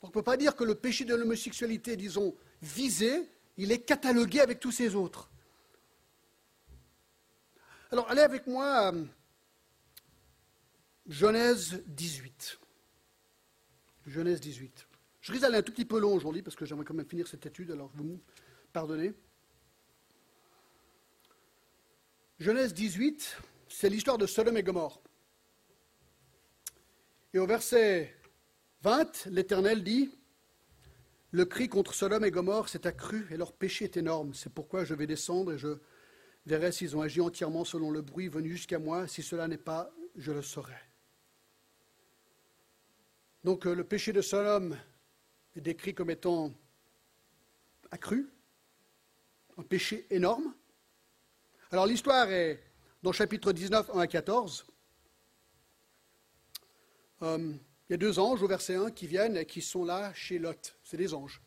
on ne peut pas dire que le péché de l'homosexualité, disons, visé, il est catalogué avec tous ces autres. Alors, allez avec moi à Genèse 18. Genèse 18. Je risque d'aller un tout petit peu long aujourd'hui parce que j'aimerais quand même finir cette étude, alors vous me pardonnez. Genèse 18, c'est l'histoire de Sodome et Gomorre. Et au verset 20, l'Éternel dit, Le cri contre Sodome et Gomorre s'est accru et leur péché est énorme. C'est pourquoi je vais descendre et je verrai s'ils ont agi entièrement selon le bruit venu jusqu'à moi. Si cela n'est pas, je le saurai. Donc euh, le péché de Sodome est décrit comme étant accru, un péché énorme. Alors l'histoire est dans chapitre 19, 1 à 14. Euh, il y a deux anges au verset 1 qui viennent et qui sont là chez Lot. C'est des anges.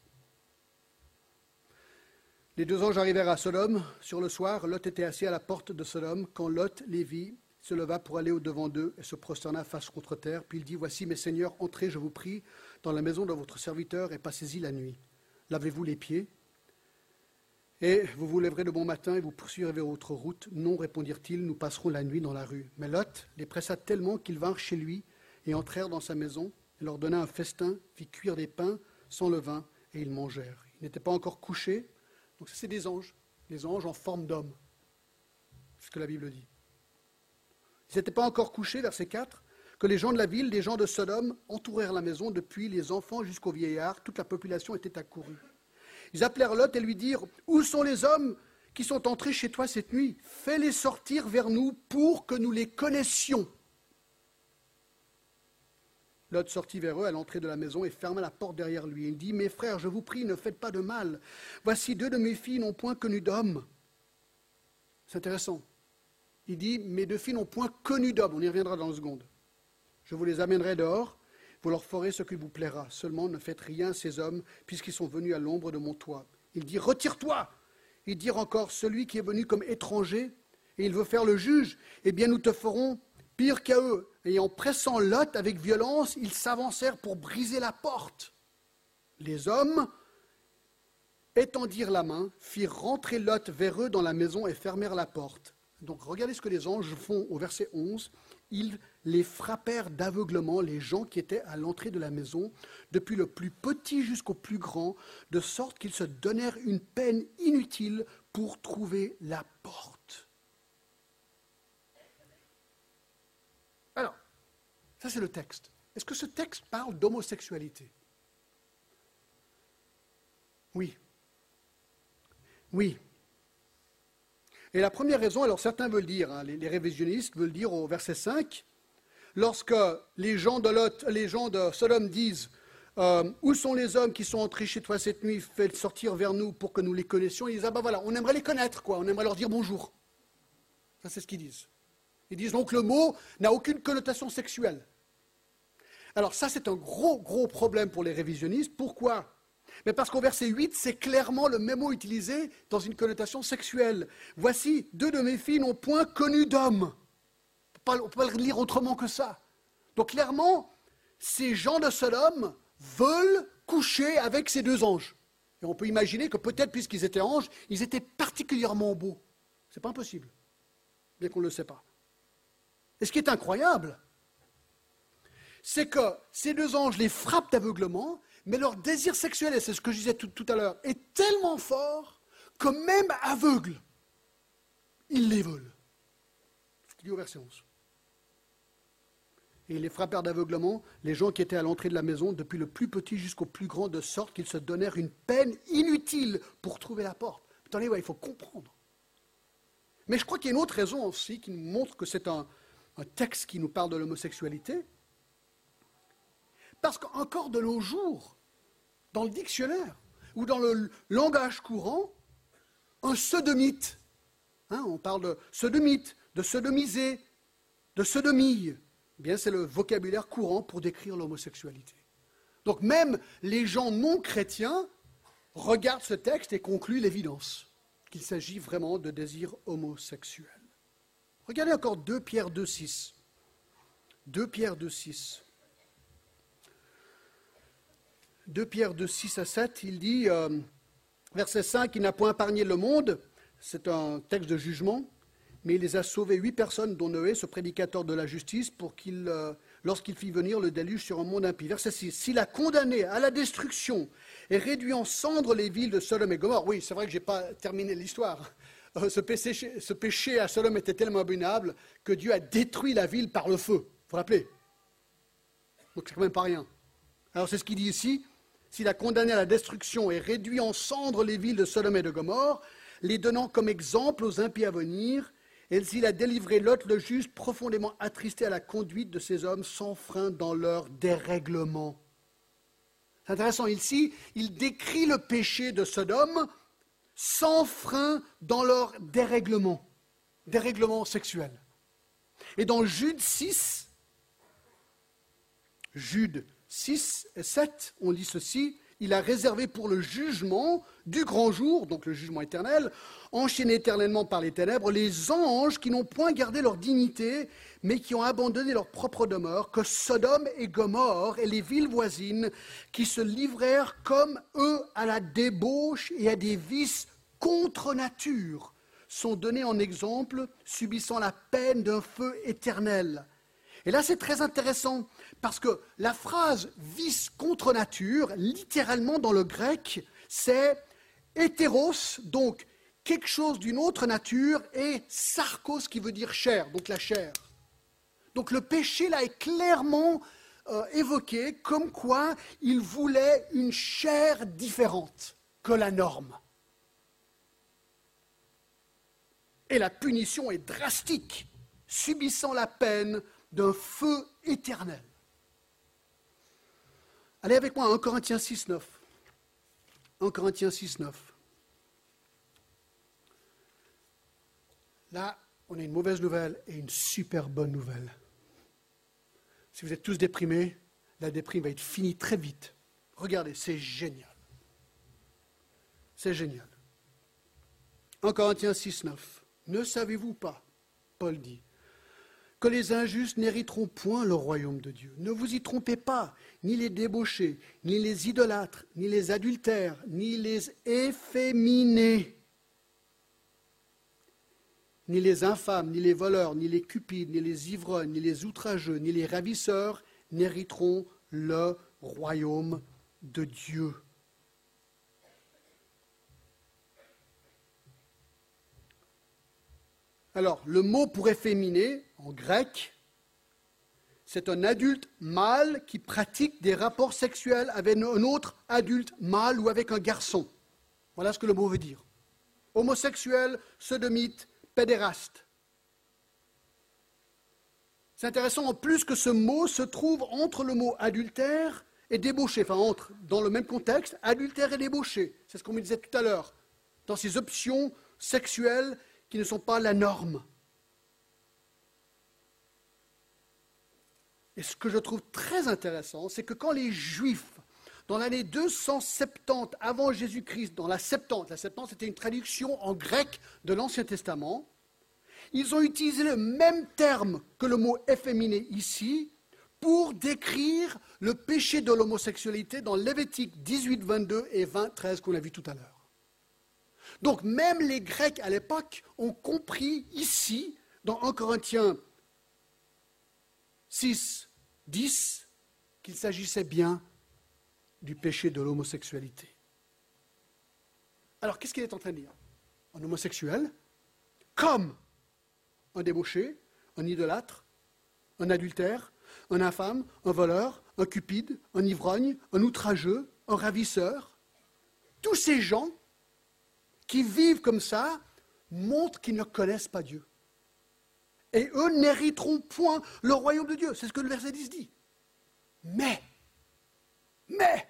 Les deux anges arrivèrent à Sodome sur le soir. Lot était assis à la porte de Sodome. Quand Lot les vit, se leva pour aller au-devant d'eux et se prosterna face contre terre. Puis il dit Voici, mes seigneurs, entrez, je vous prie, dans la maison de votre serviteur et passez-y la nuit. Lavez-vous les pieds et vous vous lèverez de bon matin et vous poursuivrez votre route. Non, répondirent-ils, nous passerons la nuit dans la rue. Mais Lot les pressa tellement qu'ils vinrent chez lui et entrèrent dans sa maison, et leur donna un festin, fit cuire des pains sans levain, et ils mangèrent. Ils n'étaient pas encore couchés, donc c'est des anges, des anges en forme d'homme, c'est ce que la Bible dit. Ils n'étaient pas encore couchés, verset 4, que les gens de la ville, des gens de Sodome, entourèrent la maison, depuis les enfants jusqu'aux vieillards, toute la population était accourue. Ils appelèrent Lot et lui dirent Où sont les hommes qui sont entrés chez toi cette nuit? Fais-les sortir vers nous pour que nous les connaissions. Lot sortit vers eux à l'entrée de la maison et ferma la porte derrière lui. Il dit, Mes frères, je vous prie, ne faites pas de mal. Voici deux de mes filles n'ont point connu d'homme. C'est intéressant. Il dit, Mes deux filles n'ont point connu d'homme. On y reviendra dans une seconde. Je vous les amènerai dehors. Vous leur ferez ce qui vous plaira. Seulement ne faites rien à ces hommes, puisqu'ils sont venus à l'ombre de mon toit. Il dit, Retire-toi. Il dit encore, Celui qui est venu comme étranger, et il veut faire le juge, eh bien nous te ferons pire qu'à eux et en pressant Lot avec violence, ils s'avancèrent pour briser la porte. Les hommes étendirent la main, firent rentrer Lot vers eux dans la maison et fermèrent la porte. Donc regardez ce que les anges font au verset 11. Ils les frappèrent d'aveuglement, les gens qui étaient à l'entrée de la maison, depuis le plus petit jusqu'au plus grand, de sorte qu'ils se donnèrent une peine inutile pour trouver la porte. Ça, c'est le texte. Est-ce que ce texte parle d'homosexualité? Oui. Oui. Et la première raison, alors certains veulent dire, hein, les, révisionnistes veulent dire au verset 5, lorsque les gens de, Lot, les gens de Sodome disent euh, Où sont les hommes qui sont entrés chez toi cette nuit Fais sortir vers nous pour que nous les connaissions. Ils disent Ah ben voilà, on aimerait les connaître, quoi. On aimerait leur dire bonjour. Ça, c'est ce qu'ils disent. Ils disent donc le mot n'a aucune connotation sexuelle. Alors ça, c'est un gros, gros problème pour les révisionnistes. Pourquoi? Mais parce qu'au verset 8, c'est clairement le même mot utilisé dans une connotation sexuelle. Voici, deux de mes filles n'ont point connu d'homme. On ne peut pas le lire autrement que ça. Donc clairement, ces gens de Sodome veulent coucher avec ces deux anges. Et on peut imaginer que peut-être, puisqu'ils étaient anges, ils étaient particulièrement beaux. C'est pas impossible, bien qu'on ne le sait pas. Et ce qui est incroyable, c'est que ces deux anges les frappent d'aveuglement, mais leur désir sexuel, et c'est ce que je disais tout, à l'heure, est tellement fort que même aveugles, ils les veulent. Ce qu'il dit au verset 11. Et ils les frappèrent d'aveuglement, les gens qui étaient à l'entrée de la maison, depuis le plus petit jusqu'au plus grand, de sorte qu'ils se donnèrent une peine inutile pour trouver la porte. Attendez, il faut comprendre. Mais je crois qu'il y a une autre raison aussi qui nous montre que c'est un texte qui nous parle de l'homosexualité. Parce qu'encore de nos jours, dans le dictionnaire ou dans le langage courant, un sodomite, hein, on parle de sodomite, de sodomiser, de sodomie, eh c'est le vocabulaire courant pour décrire l'homosexualité. Donc même les gens non chrétiens regardent ce texte et concluent l'évidence qu'il s'agit vraiment de désir homosexuel. Regardez encore 2 Pierre 2, 6. 2 Pierre 2, 6. 2 Pierre de 6 à 7, il dit, euh, verset 5, il n'a point épargné le monde, c'est un texte de jugement, mais il les a sauvés huit personnes, dont Noé, ce prédicateur de la justice, pour qu'il, euh, lorsqu'il fit venir le déluge sur un monde impie. Verset 6, s'il a condamné à la destruction et réduit en cendres les villes de Sodome et Gomorre, oui, c'est vrai que je n'ai pas terminé l'histoire. Euh, ce, péché, à Sodome était tellement abominable que Dieu a détruit la ville par le feu. Vous vous rappelez Donc c'est quand même pas rien. Alors c'est ce qu'il dit ici s'il a condamné à la destruction et réduit en cendres les villes de Sodome et de Gomorre, les donnant comme exemple aux impies à venir, et s'il a délivré Lot le juste, profondément attristé à la conduite de ces hommes sans frein dans leur dérèglement. C'est intéressant, ici, il décrit le péché de Sodome sans frein dans leur dérèglement, dérèglement sexuel. Et dans Jude 6, Jude 6 et 7, on lit ceci, il a réservé pour le jugement du grand jour, donc le jugement éternel, enchaîné éternellement par les ténèbres, les anges qui n'ont point gardé leur dignité, mais qui ont abandonné leur propre demeure, que Sodome et Gomorre et les villes voisines, qui se livrèrent comme eux à la débauche et à des vices contre nature, sont donnés en exemple, subissant la peine d'un feu éternel. Et là, c'est très intéressant, parce que la phrase vice contre nature, littéralement dans le grec, c'est hétéros, donc quelque chose d'une autre nature, et sarkos qui veut dire chair, donc la chair. Donc le péché là est clairement euh, évoqué comme quoi il voulait une chair différente que la norme. Et la punition est drastique, subissant la peine d'un feu éternel. Allez avec moi, 1 Corinthiens 6, 9. 1 Corinthiens 6, 9. Là, on a une mauvaise nouvelle et une super bonne nouvelle. Si vous êtes tous déprimés, la déprime va être finie très vite. Regardez, c'est génial. C'est génial. 1 Corinthiens 6, 9. Ne savez-vous pas, Paul dit, que les injustes n'hériteront point le royaume de Dieu. Ne vous y trompez pas, ni les débauchés, ni les idolâtres, ni les adultères, ni les efféminés, ni les infâmes, ni les voleurs, ni les cupides, ni les ivrognes, ni les outrageux, ni les ravisseurs n'hériteront le royaume de Dieu. Alors, le mot pour efféminé, en grec, c'est un adulte mâle qui pratique des rapports sexuels avec un autre adulte mâle ou avec un garçon. Voilà ce que le mot veut dire. Homosexuel, sodomite, pédéraste. C'est intéressant en plus que ce mot se trouve entre le mot adultère et débauché, enfin entre, dans le même contexte, adultère et débauché. C'est ce qu'on me disait tout à l'heure, dans ces options sexuelles qui ne sont pas la norme. Et ce que je trouve très intéressant, c'est que quand les Juifs, dans l'année 270 avant Jésus-Christ, dans la Septante, la Septante c'était une traduction en grec de l'Ancien Testament, ils ont utilisé le même terme que le mot efféminé ici pour décrire le péché de l'homosexualité dans Lévitique 18, 22 et 20, 13 qu'on a vu tout à l'heure. Donc même les Grecs à l'époque ont compris ici, dans 1 Corinthiens 6, 10, qu'il s'agissait bien du péché de l'homosexualité. Alors qu'est-ce qu'il est en train de dire? Un homosexuel, comme un débauché, un idolâtre, un adultère, un infâme, un voleur, un cupide, un ivrogne, un outrageux, un ravisseur. Tous ces gens qui vivent comme ça montrent qu'ils ne connaissent pas Dieu. Et eux n'hériteront point le royaume de Dieu. C'est ce que le verset 10 dit. Mais, mais,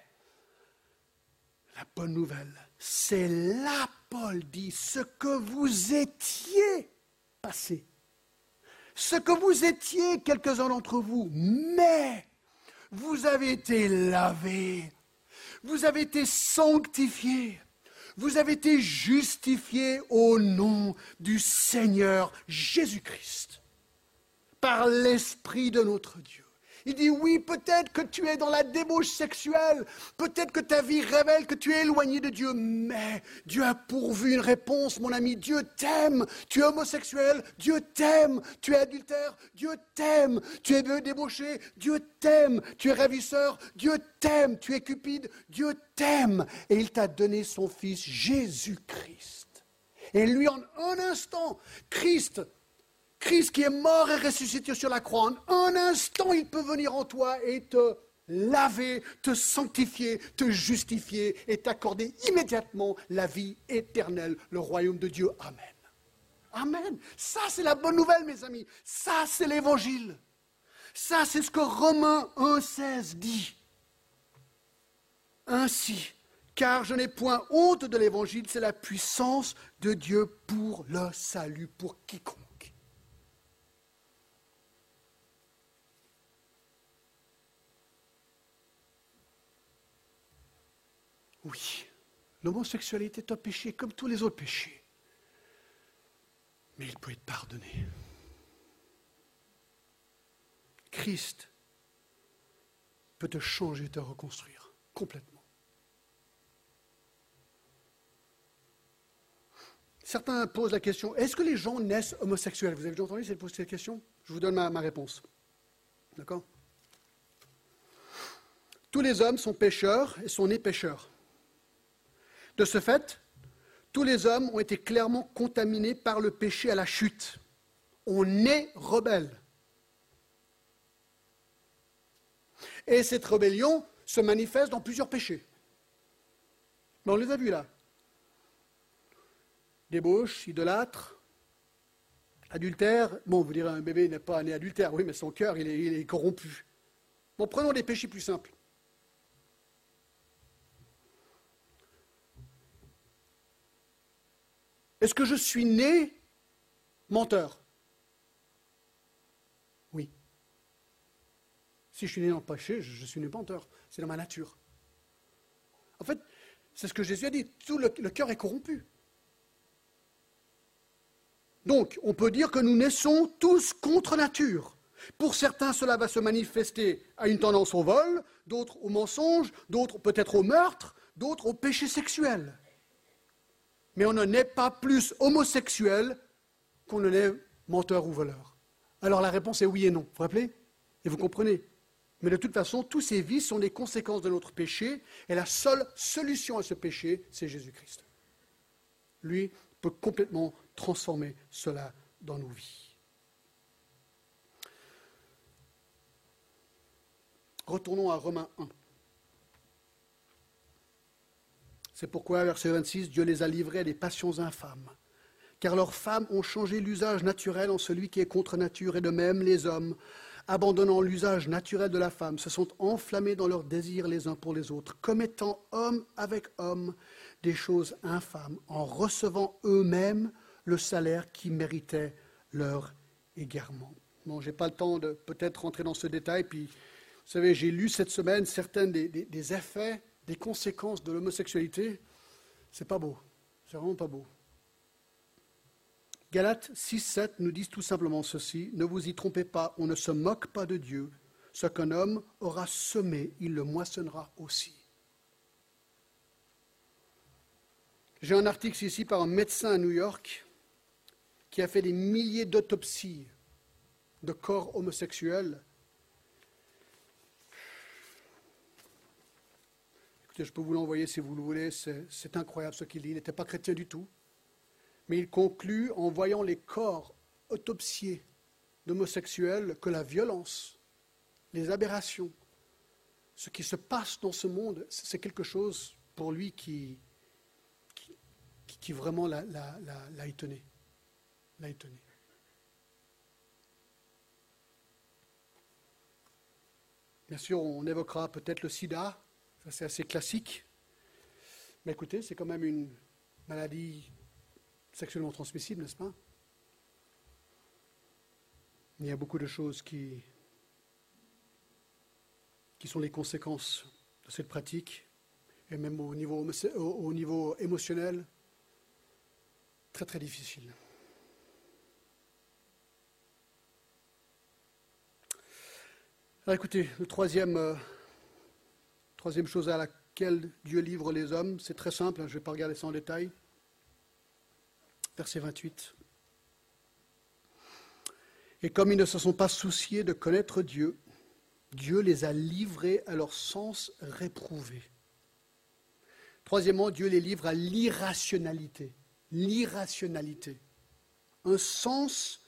la bonne nouvelle, c'est là, Paul dit, ce que vous étiez passé ce que vous étiez, quelques-uns d'entre vous, mais vous avez été lavés, vous avez été sanctifiés, vous avez été justifiés au nom du Seigneur Jésus-Christ, par l'Esprit de notre Dieu. Il dit oui, peut-être que tu es dans la débauche sexuelle, peut-être que ta vie révèle que tu es éloigné de Dieu, mais Dieu a pourvu une réponse, mon ami. Dieu t'aime. Tu es homosexuel, Dieu t'aime. Tu es adultère, Dieu t'aime. Tu es débauché, Dieu t'aime. Tu es ravisseur, Dieu t'aime. Tu es cupide, Dieu t'aime. Et il t'a donné son Fils Jésus-Christ. Et lui, en un instant, Christ Christ qui est mort et ressuscité sur la croix, en un instant, il peut venir en toi et te laver, te sanctifier, te justifier et t'accorder immédiatement la vie éternelle, le royaume de Dieu. Amen. Amen. Ça, c'est la bonne nouvelle, mes amis. Ça, c'est l'évangile. Ça, c'est ce que Romains 1,16 dit. Ainsi, car je n'ai point honte de l'évangile, c'est la puissance de Dieu pour le salut, pour quiconque. Oui, l'homosexualité est un péché comme tous les autres péchés. Mais il peut être pardonné. Christ peut te changer, te reconstruire complètement. Certains posent la question, est-ce que les gens naissent homosexuels? Vous avez déjà entendu cette question? Je vous donne ma, ma réponse. D'accord? Tous les hommes sont pécheurs et sont nés pécheurs. De ce fait, tous les hommes ont été clairement contaminés par le péché à la chute. On est rebelle. Et cette rébellion se manifeste dans plusieurs péchés. Mais on les a vus là. Débauche, idolâtre, adultère. Bon, vous direz, un bébé n'est pas né adultère, oui, mais son cœur, il est, il est corrompu. Bon, prenons des péchés plus simples. Est-ce que je suis né menteur? Oui. Si je suis né dans péché, je suis né menteur. C'est dans ma nature. En fait, c'est ce que Jésus a dit. Tout le, le cœur est corrompu. Donc, on peut dire que nous naissons tous contre nature. Pour certains, cela va se manifester à une tendance au vol, d'autres au mensonge, d'autres peut-être au meurtre, d'autres au péché sexuel mais on ne est pas plus homosexuel qu'on ne l'est menteur ou voleur. Alors la réponse est oui et non, vous vous rappelez? Et vous comprenez? Mais de toute façon, tous ces vices sont des conséquences de notre péché, et la seule solution à ce péché, c'est Jésus-Christ. Lui peut complètement transformer cela dans nos vies. Retournons à Romains 1. C'est pourquoi, verset 26, Dieu les a livrés à des passions infâmes, car leurs femmes ont changé l'usage naturel en celui qui est contre nature, et de même les hommes, abandonnant l'usage naturel de la femme, se sont enflammés dans leurs désirs les uns pour les autres, commettant homme avec homme des choses infâmes, en recevant eux-mêmes le salaire qui méritait leur égarement. Bon, je n'ai pas le temps de peut-être rentrer dans ce détail, puis vous savez, j'ai lu cette semaine certains des, des effets, des conséquences de l'homosexualité. C'est pas beau, c'est vraiment pas beau. Galates 6, 7 nous disent tout simplement ceci, ne vous y trompez pas, on ne se moque pas de Dieu. Ce qu'un homme aura semé, il le moissonnera aussi. J'ai un article ici par un médecin à New York qui a fait des milliers d'autopsies de corps homosexuels. Je peux vous l'envoyer si vous le voulez, c'est incroyable ce qu'il dit. Il n'était pas chrétien du tout mais il conclut en voyant les corps autopsiés d'homosexuels que la violence, les aberrations, ce qui se passe dans ce monde, c'est quelque chose pour lui qui, qui, vraiment. L'a étonné. Bien sûr, on évoquera peut-être le sida, c'est assez classique, mais écoutez, c'est quand même une maladie sexuellement transmissible, n'est-ce pas? Il y a beaucoup de choses qui, qui sont les conséquences de cette pratique, et même au niveau, au niveau émotionnel, très très difficile. Alors écoutez, le troisième, euh, troisième chose à laquelle Dieu livre les hommes, c'est très simple, hein, je ne vais pas regarder ça en détail verset 28. Et comme ils ne se sont pas souciés de connaître Dieu, Dieu les a livrés à leur sens réprouvé. Troisièmement, Dieu les livre à l'irrationalité. L'irrationalité. Un sens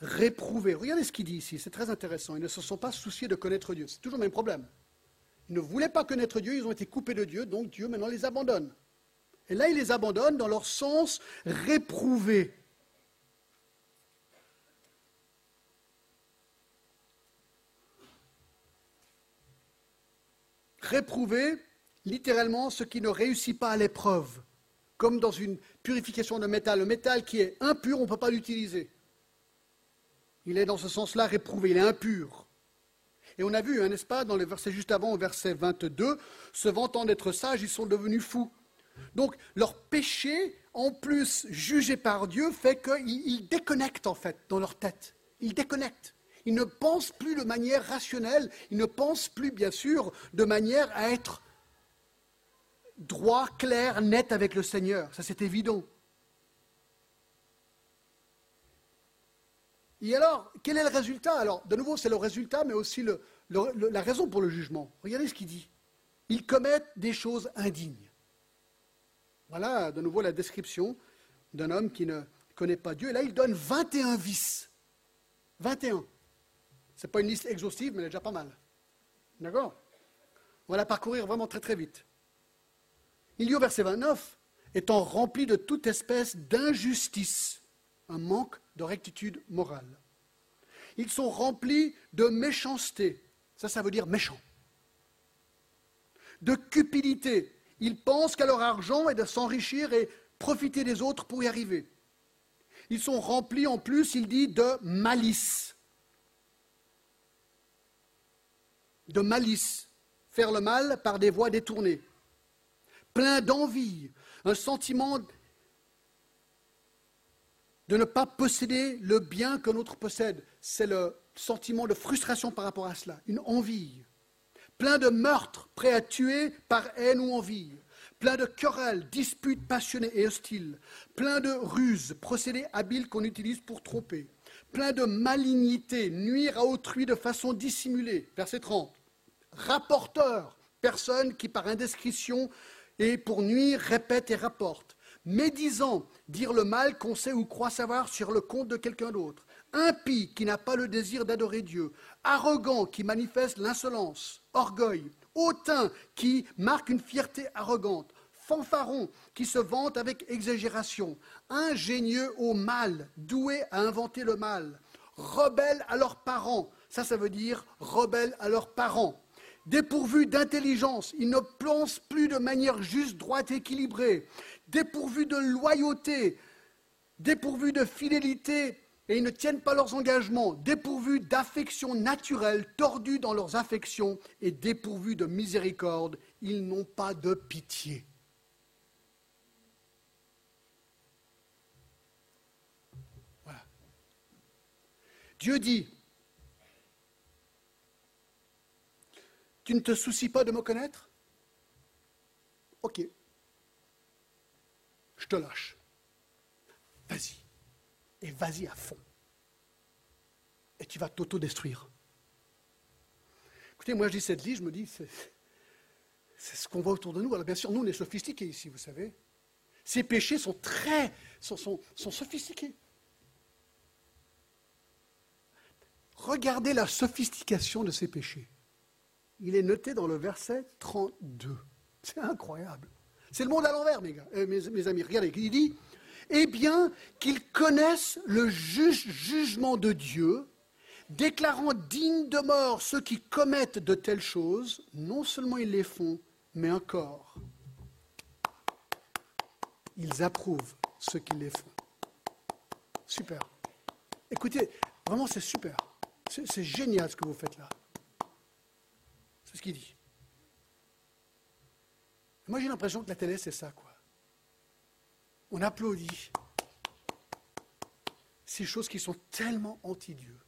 réprouvé. Regardez ce qu'il dit ici, c'est très intéressant. Ils ne se sont pas souciés de connaître Dieu. C'est toujours le même problème. Ils ne voulaient pas connaître Dieu, ils ont été coupés de Dieu, donc Dieu maintenant les abandonne. Et là, il les abandonne dans leur sens réprouvé. Réprouvé, littéralement, ce qui ne réussit pas à l'épreuve, comme dans une purification de métal. Le métal qui est impur, on ne peut pas l'utiliser. Il est dans ce sens-là réprouvé, il est impur. Et on a vu, hein, n'est-ce pas, dans le verset juste avant, au verset 22, se vantant d'être sages, ils sont devenus fous. Donc leur péché, en plus jugé par Dieu, fait qu'ils déconnectent en fait dans leur tête. Ils déconnectent. Ils ne pensent plus de manière rationnelle, ils ne pensent plus bien sûr de manière à être droit, clair, net avec le Seigneur. Ça c'est évident. Et alors, quel est le résultat? Alors, de nouveau, c'est le résultat, mais aussi la raison pour le jugement. Regardez ce qu'il dit. Ils commettent des choses indignes. Voilà de nouveau la description d'un homme qui ne connaît pas Dieu. Et là, il donne 21 vices. 21. Ce n'est pas une liste exhaustive, mais elle est déjà pas mal. D'accord? On va la parcourir vraiment très très vite. Il dit au verset 29, étant rempli de toute espèce d'injustice, un manque de rectitude morale. Ils sont remplis de méchanceté, ça ça veut dire méchant, de cupidité, ils pensent qu'à leur argent est de s'enrichir et profiter des autres pour y arriver. Ils sont remplis en plus, il dit, de malice. De malice. Faire le mal par des voies détournées. Plein d'envie, un sentiment de ne pas posséder le bien qu'un autre possède. C'est le sentiment de frustration par rapport à cela, une envie plein de meurtres, prêts à tuer par haine ou envie, plein de querelles, disputes passionnées et hostiles, plein de ruses, procédés habiles qu'on utilise pour tromper, plein de malignité, nuire à autrui de façon dissimulée. Verset 30. Rapporteur, personne qui par indiscrétion et pour nuire répète et rapporte. Médisant, dire le mal qu'on sait ou croit savoir sur le compte de quelqu'un d'autre. Impie, qui n'a pas le désir d'adorer Dieu. Arrogant, qui manifeste l'insolence orgueil, hautain qui marque une fierté arrogante, fanfaron qui se vante avec exagération, ingénieux au mal, doué à inventer le mal, rebelles à leurs parents, ça ça veut dire rebelles à leurs parents, dépourvus d'intelligence, ils ne pensent plus de manière juste, droite, équilibrée, dépourvus de loyauté, dépourvus de fidélité, et ils ne tiennent pas leurs engagements, dépourvus d'affection naturelle, tordus dans leurs affections et dépourvus de miséricorde, ils n'ont pas de pitié. Voilà. Dieu dit, tu ne te soucies pas de me connaître? Ok, je te lâche. Vas-y. Et vas-y à fond. Et tu vas t'auto-détruire. Écoutez, moi je dis cette liste, je me dis, c'est ce qu'on voit autour de nous. Alors bien sûr, nous, on est sophistiqués ici, vous savez. Ces péchés sont très, sont, sont, sophistiqués. Regardez la sophistication de ces péchés. Il est noté dans le verset 32. C'est incroyable. C'est le monde à l'envers, mes, euh, mes, amis. Regardez, il dit Eh bien, qu'ils connaissent le jugement de Dieu, déclarant dignes de mort ceux qui commettent de telles choses, non seulement ils les font, mais encore, ils approuvent ceux qui les font. Super. Écoutez, vraiment, c'est super. C'est génial ce que vous faites là. C'est ce qu'il dit. Moi, j'ai l'impression que la télé, c'est ça, quoi. On applaudit ces choses qui sont tellement anti-Dieu.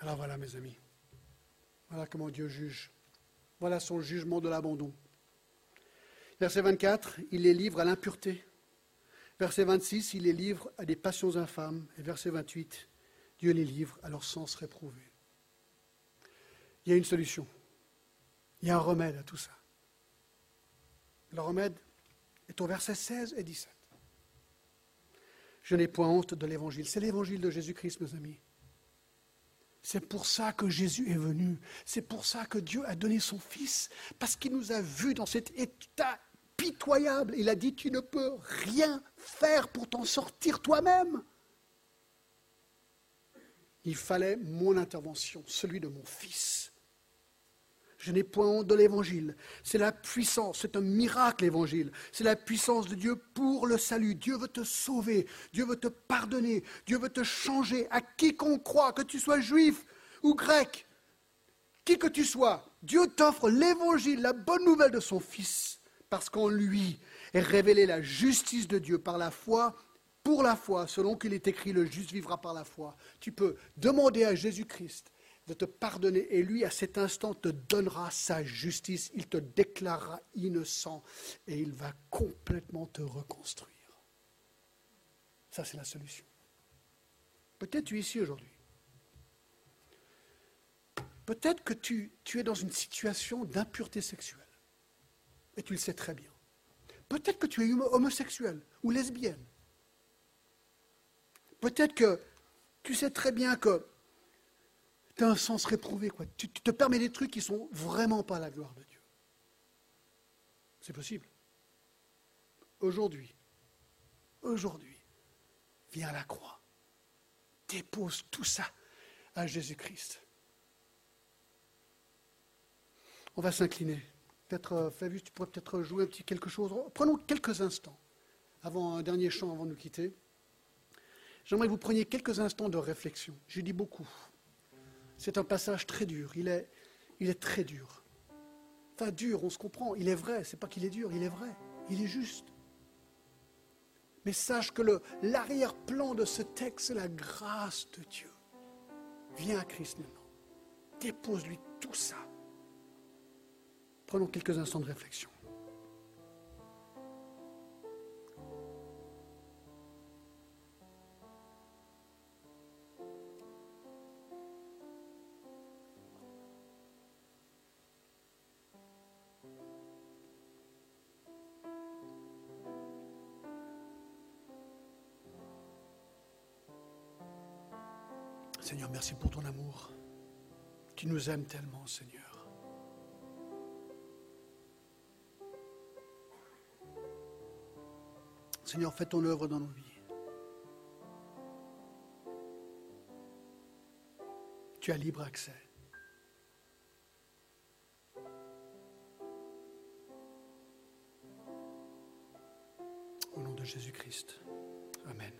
Alors voilà, mes amis. Voilà comment Dieu juge. Voilà son jugement de l'abandon. Verset 24, il les livre à l'impureté. Verset 26, il les livre à des passions infâmes. Et verset 28, Dieu les livre à leur sens réprouvé. Il y a une solution. Il y a un remède à tout ça. Le remède est au verset 16 et 17. Je n'ai point honte de l'évangile. C'est l'évangile de Jésus-Christ, mes amis. C'est pour ça que Jésus est venu. C'est pour ça que Dieu a donné son Fils. Parce qu'il nous a vus dans cet état pitoyable. Il a dit, tu ne peux rien faire pour t'en sortir toi-même. Il fallait mon intervention, celui de mon Fils. Je n'ai point honte de l'évangile. C'est la puissance, c'est un miracle l'évangile. C'est la puissance de Dieu pour le salut. Dieu veut te sauver, Dieu veut te pardonner, Dieu veut te changer. À quiconque croit, que tu sois juif ou grec, qui que tu sois, Dieu t'offre l'évangile, la bonne nouvelle de son Fils parce qu'en lui est révélée la justice de Dieu par la foi, pour la foi, selon qu'il est écrit, le juste vivra par la foi. Tu peux demander à Jésus-Christ de te pardonner et lui, à cet instant, te donnera sa justice, il te déclarera innocent et il va complètement te reconstruire. Ça, c'est la solution. Peut-être tu es ici aujourd'hui. Peut-être que tu, tu es dans une situation d'impureté sexuelle. Et tu le sais très bien. Peut-être que tu es homosexuel ou lesbienne. Peut-être que tu sais très bien que tu as un sens réprouvé. Quoi. Tu, te permets des trucs qui ne sont vraiment pas la gloire de Dieu. C'est possible. Aujourd'hui, aujourd'hui, viens à la croix. Dépose tout ça à Jésus-Christ. On va s'incliner. Peut-être, euh, Flavius, tu pourrais peut-être jouer un petit quelque chose. Prenons quelques instants, avant un dernier chant, avant de nous quitter. J'aimerais que vous preniez quelques instants de réflexion. J'ai dit beaucoup. C'est un passage très dur. Il est, il est très dur. Enfin, dur, on se comprend. Il est vrai. C'est pas qu'il est dur, il est vrai. Il est juste. Mais sache que l'arrière-plan de ce texte, c'est la grâce de Dieu. Viens à Christ maintenant. Dépose-lui tout ça. Prenons quelques instants de réflexion. Tu nous aimes tellement, Seigneur. Seigneur, fais ton œuvre dans nos vies. Tu as libre accès. Au nom de Jésus-Christ. Amen.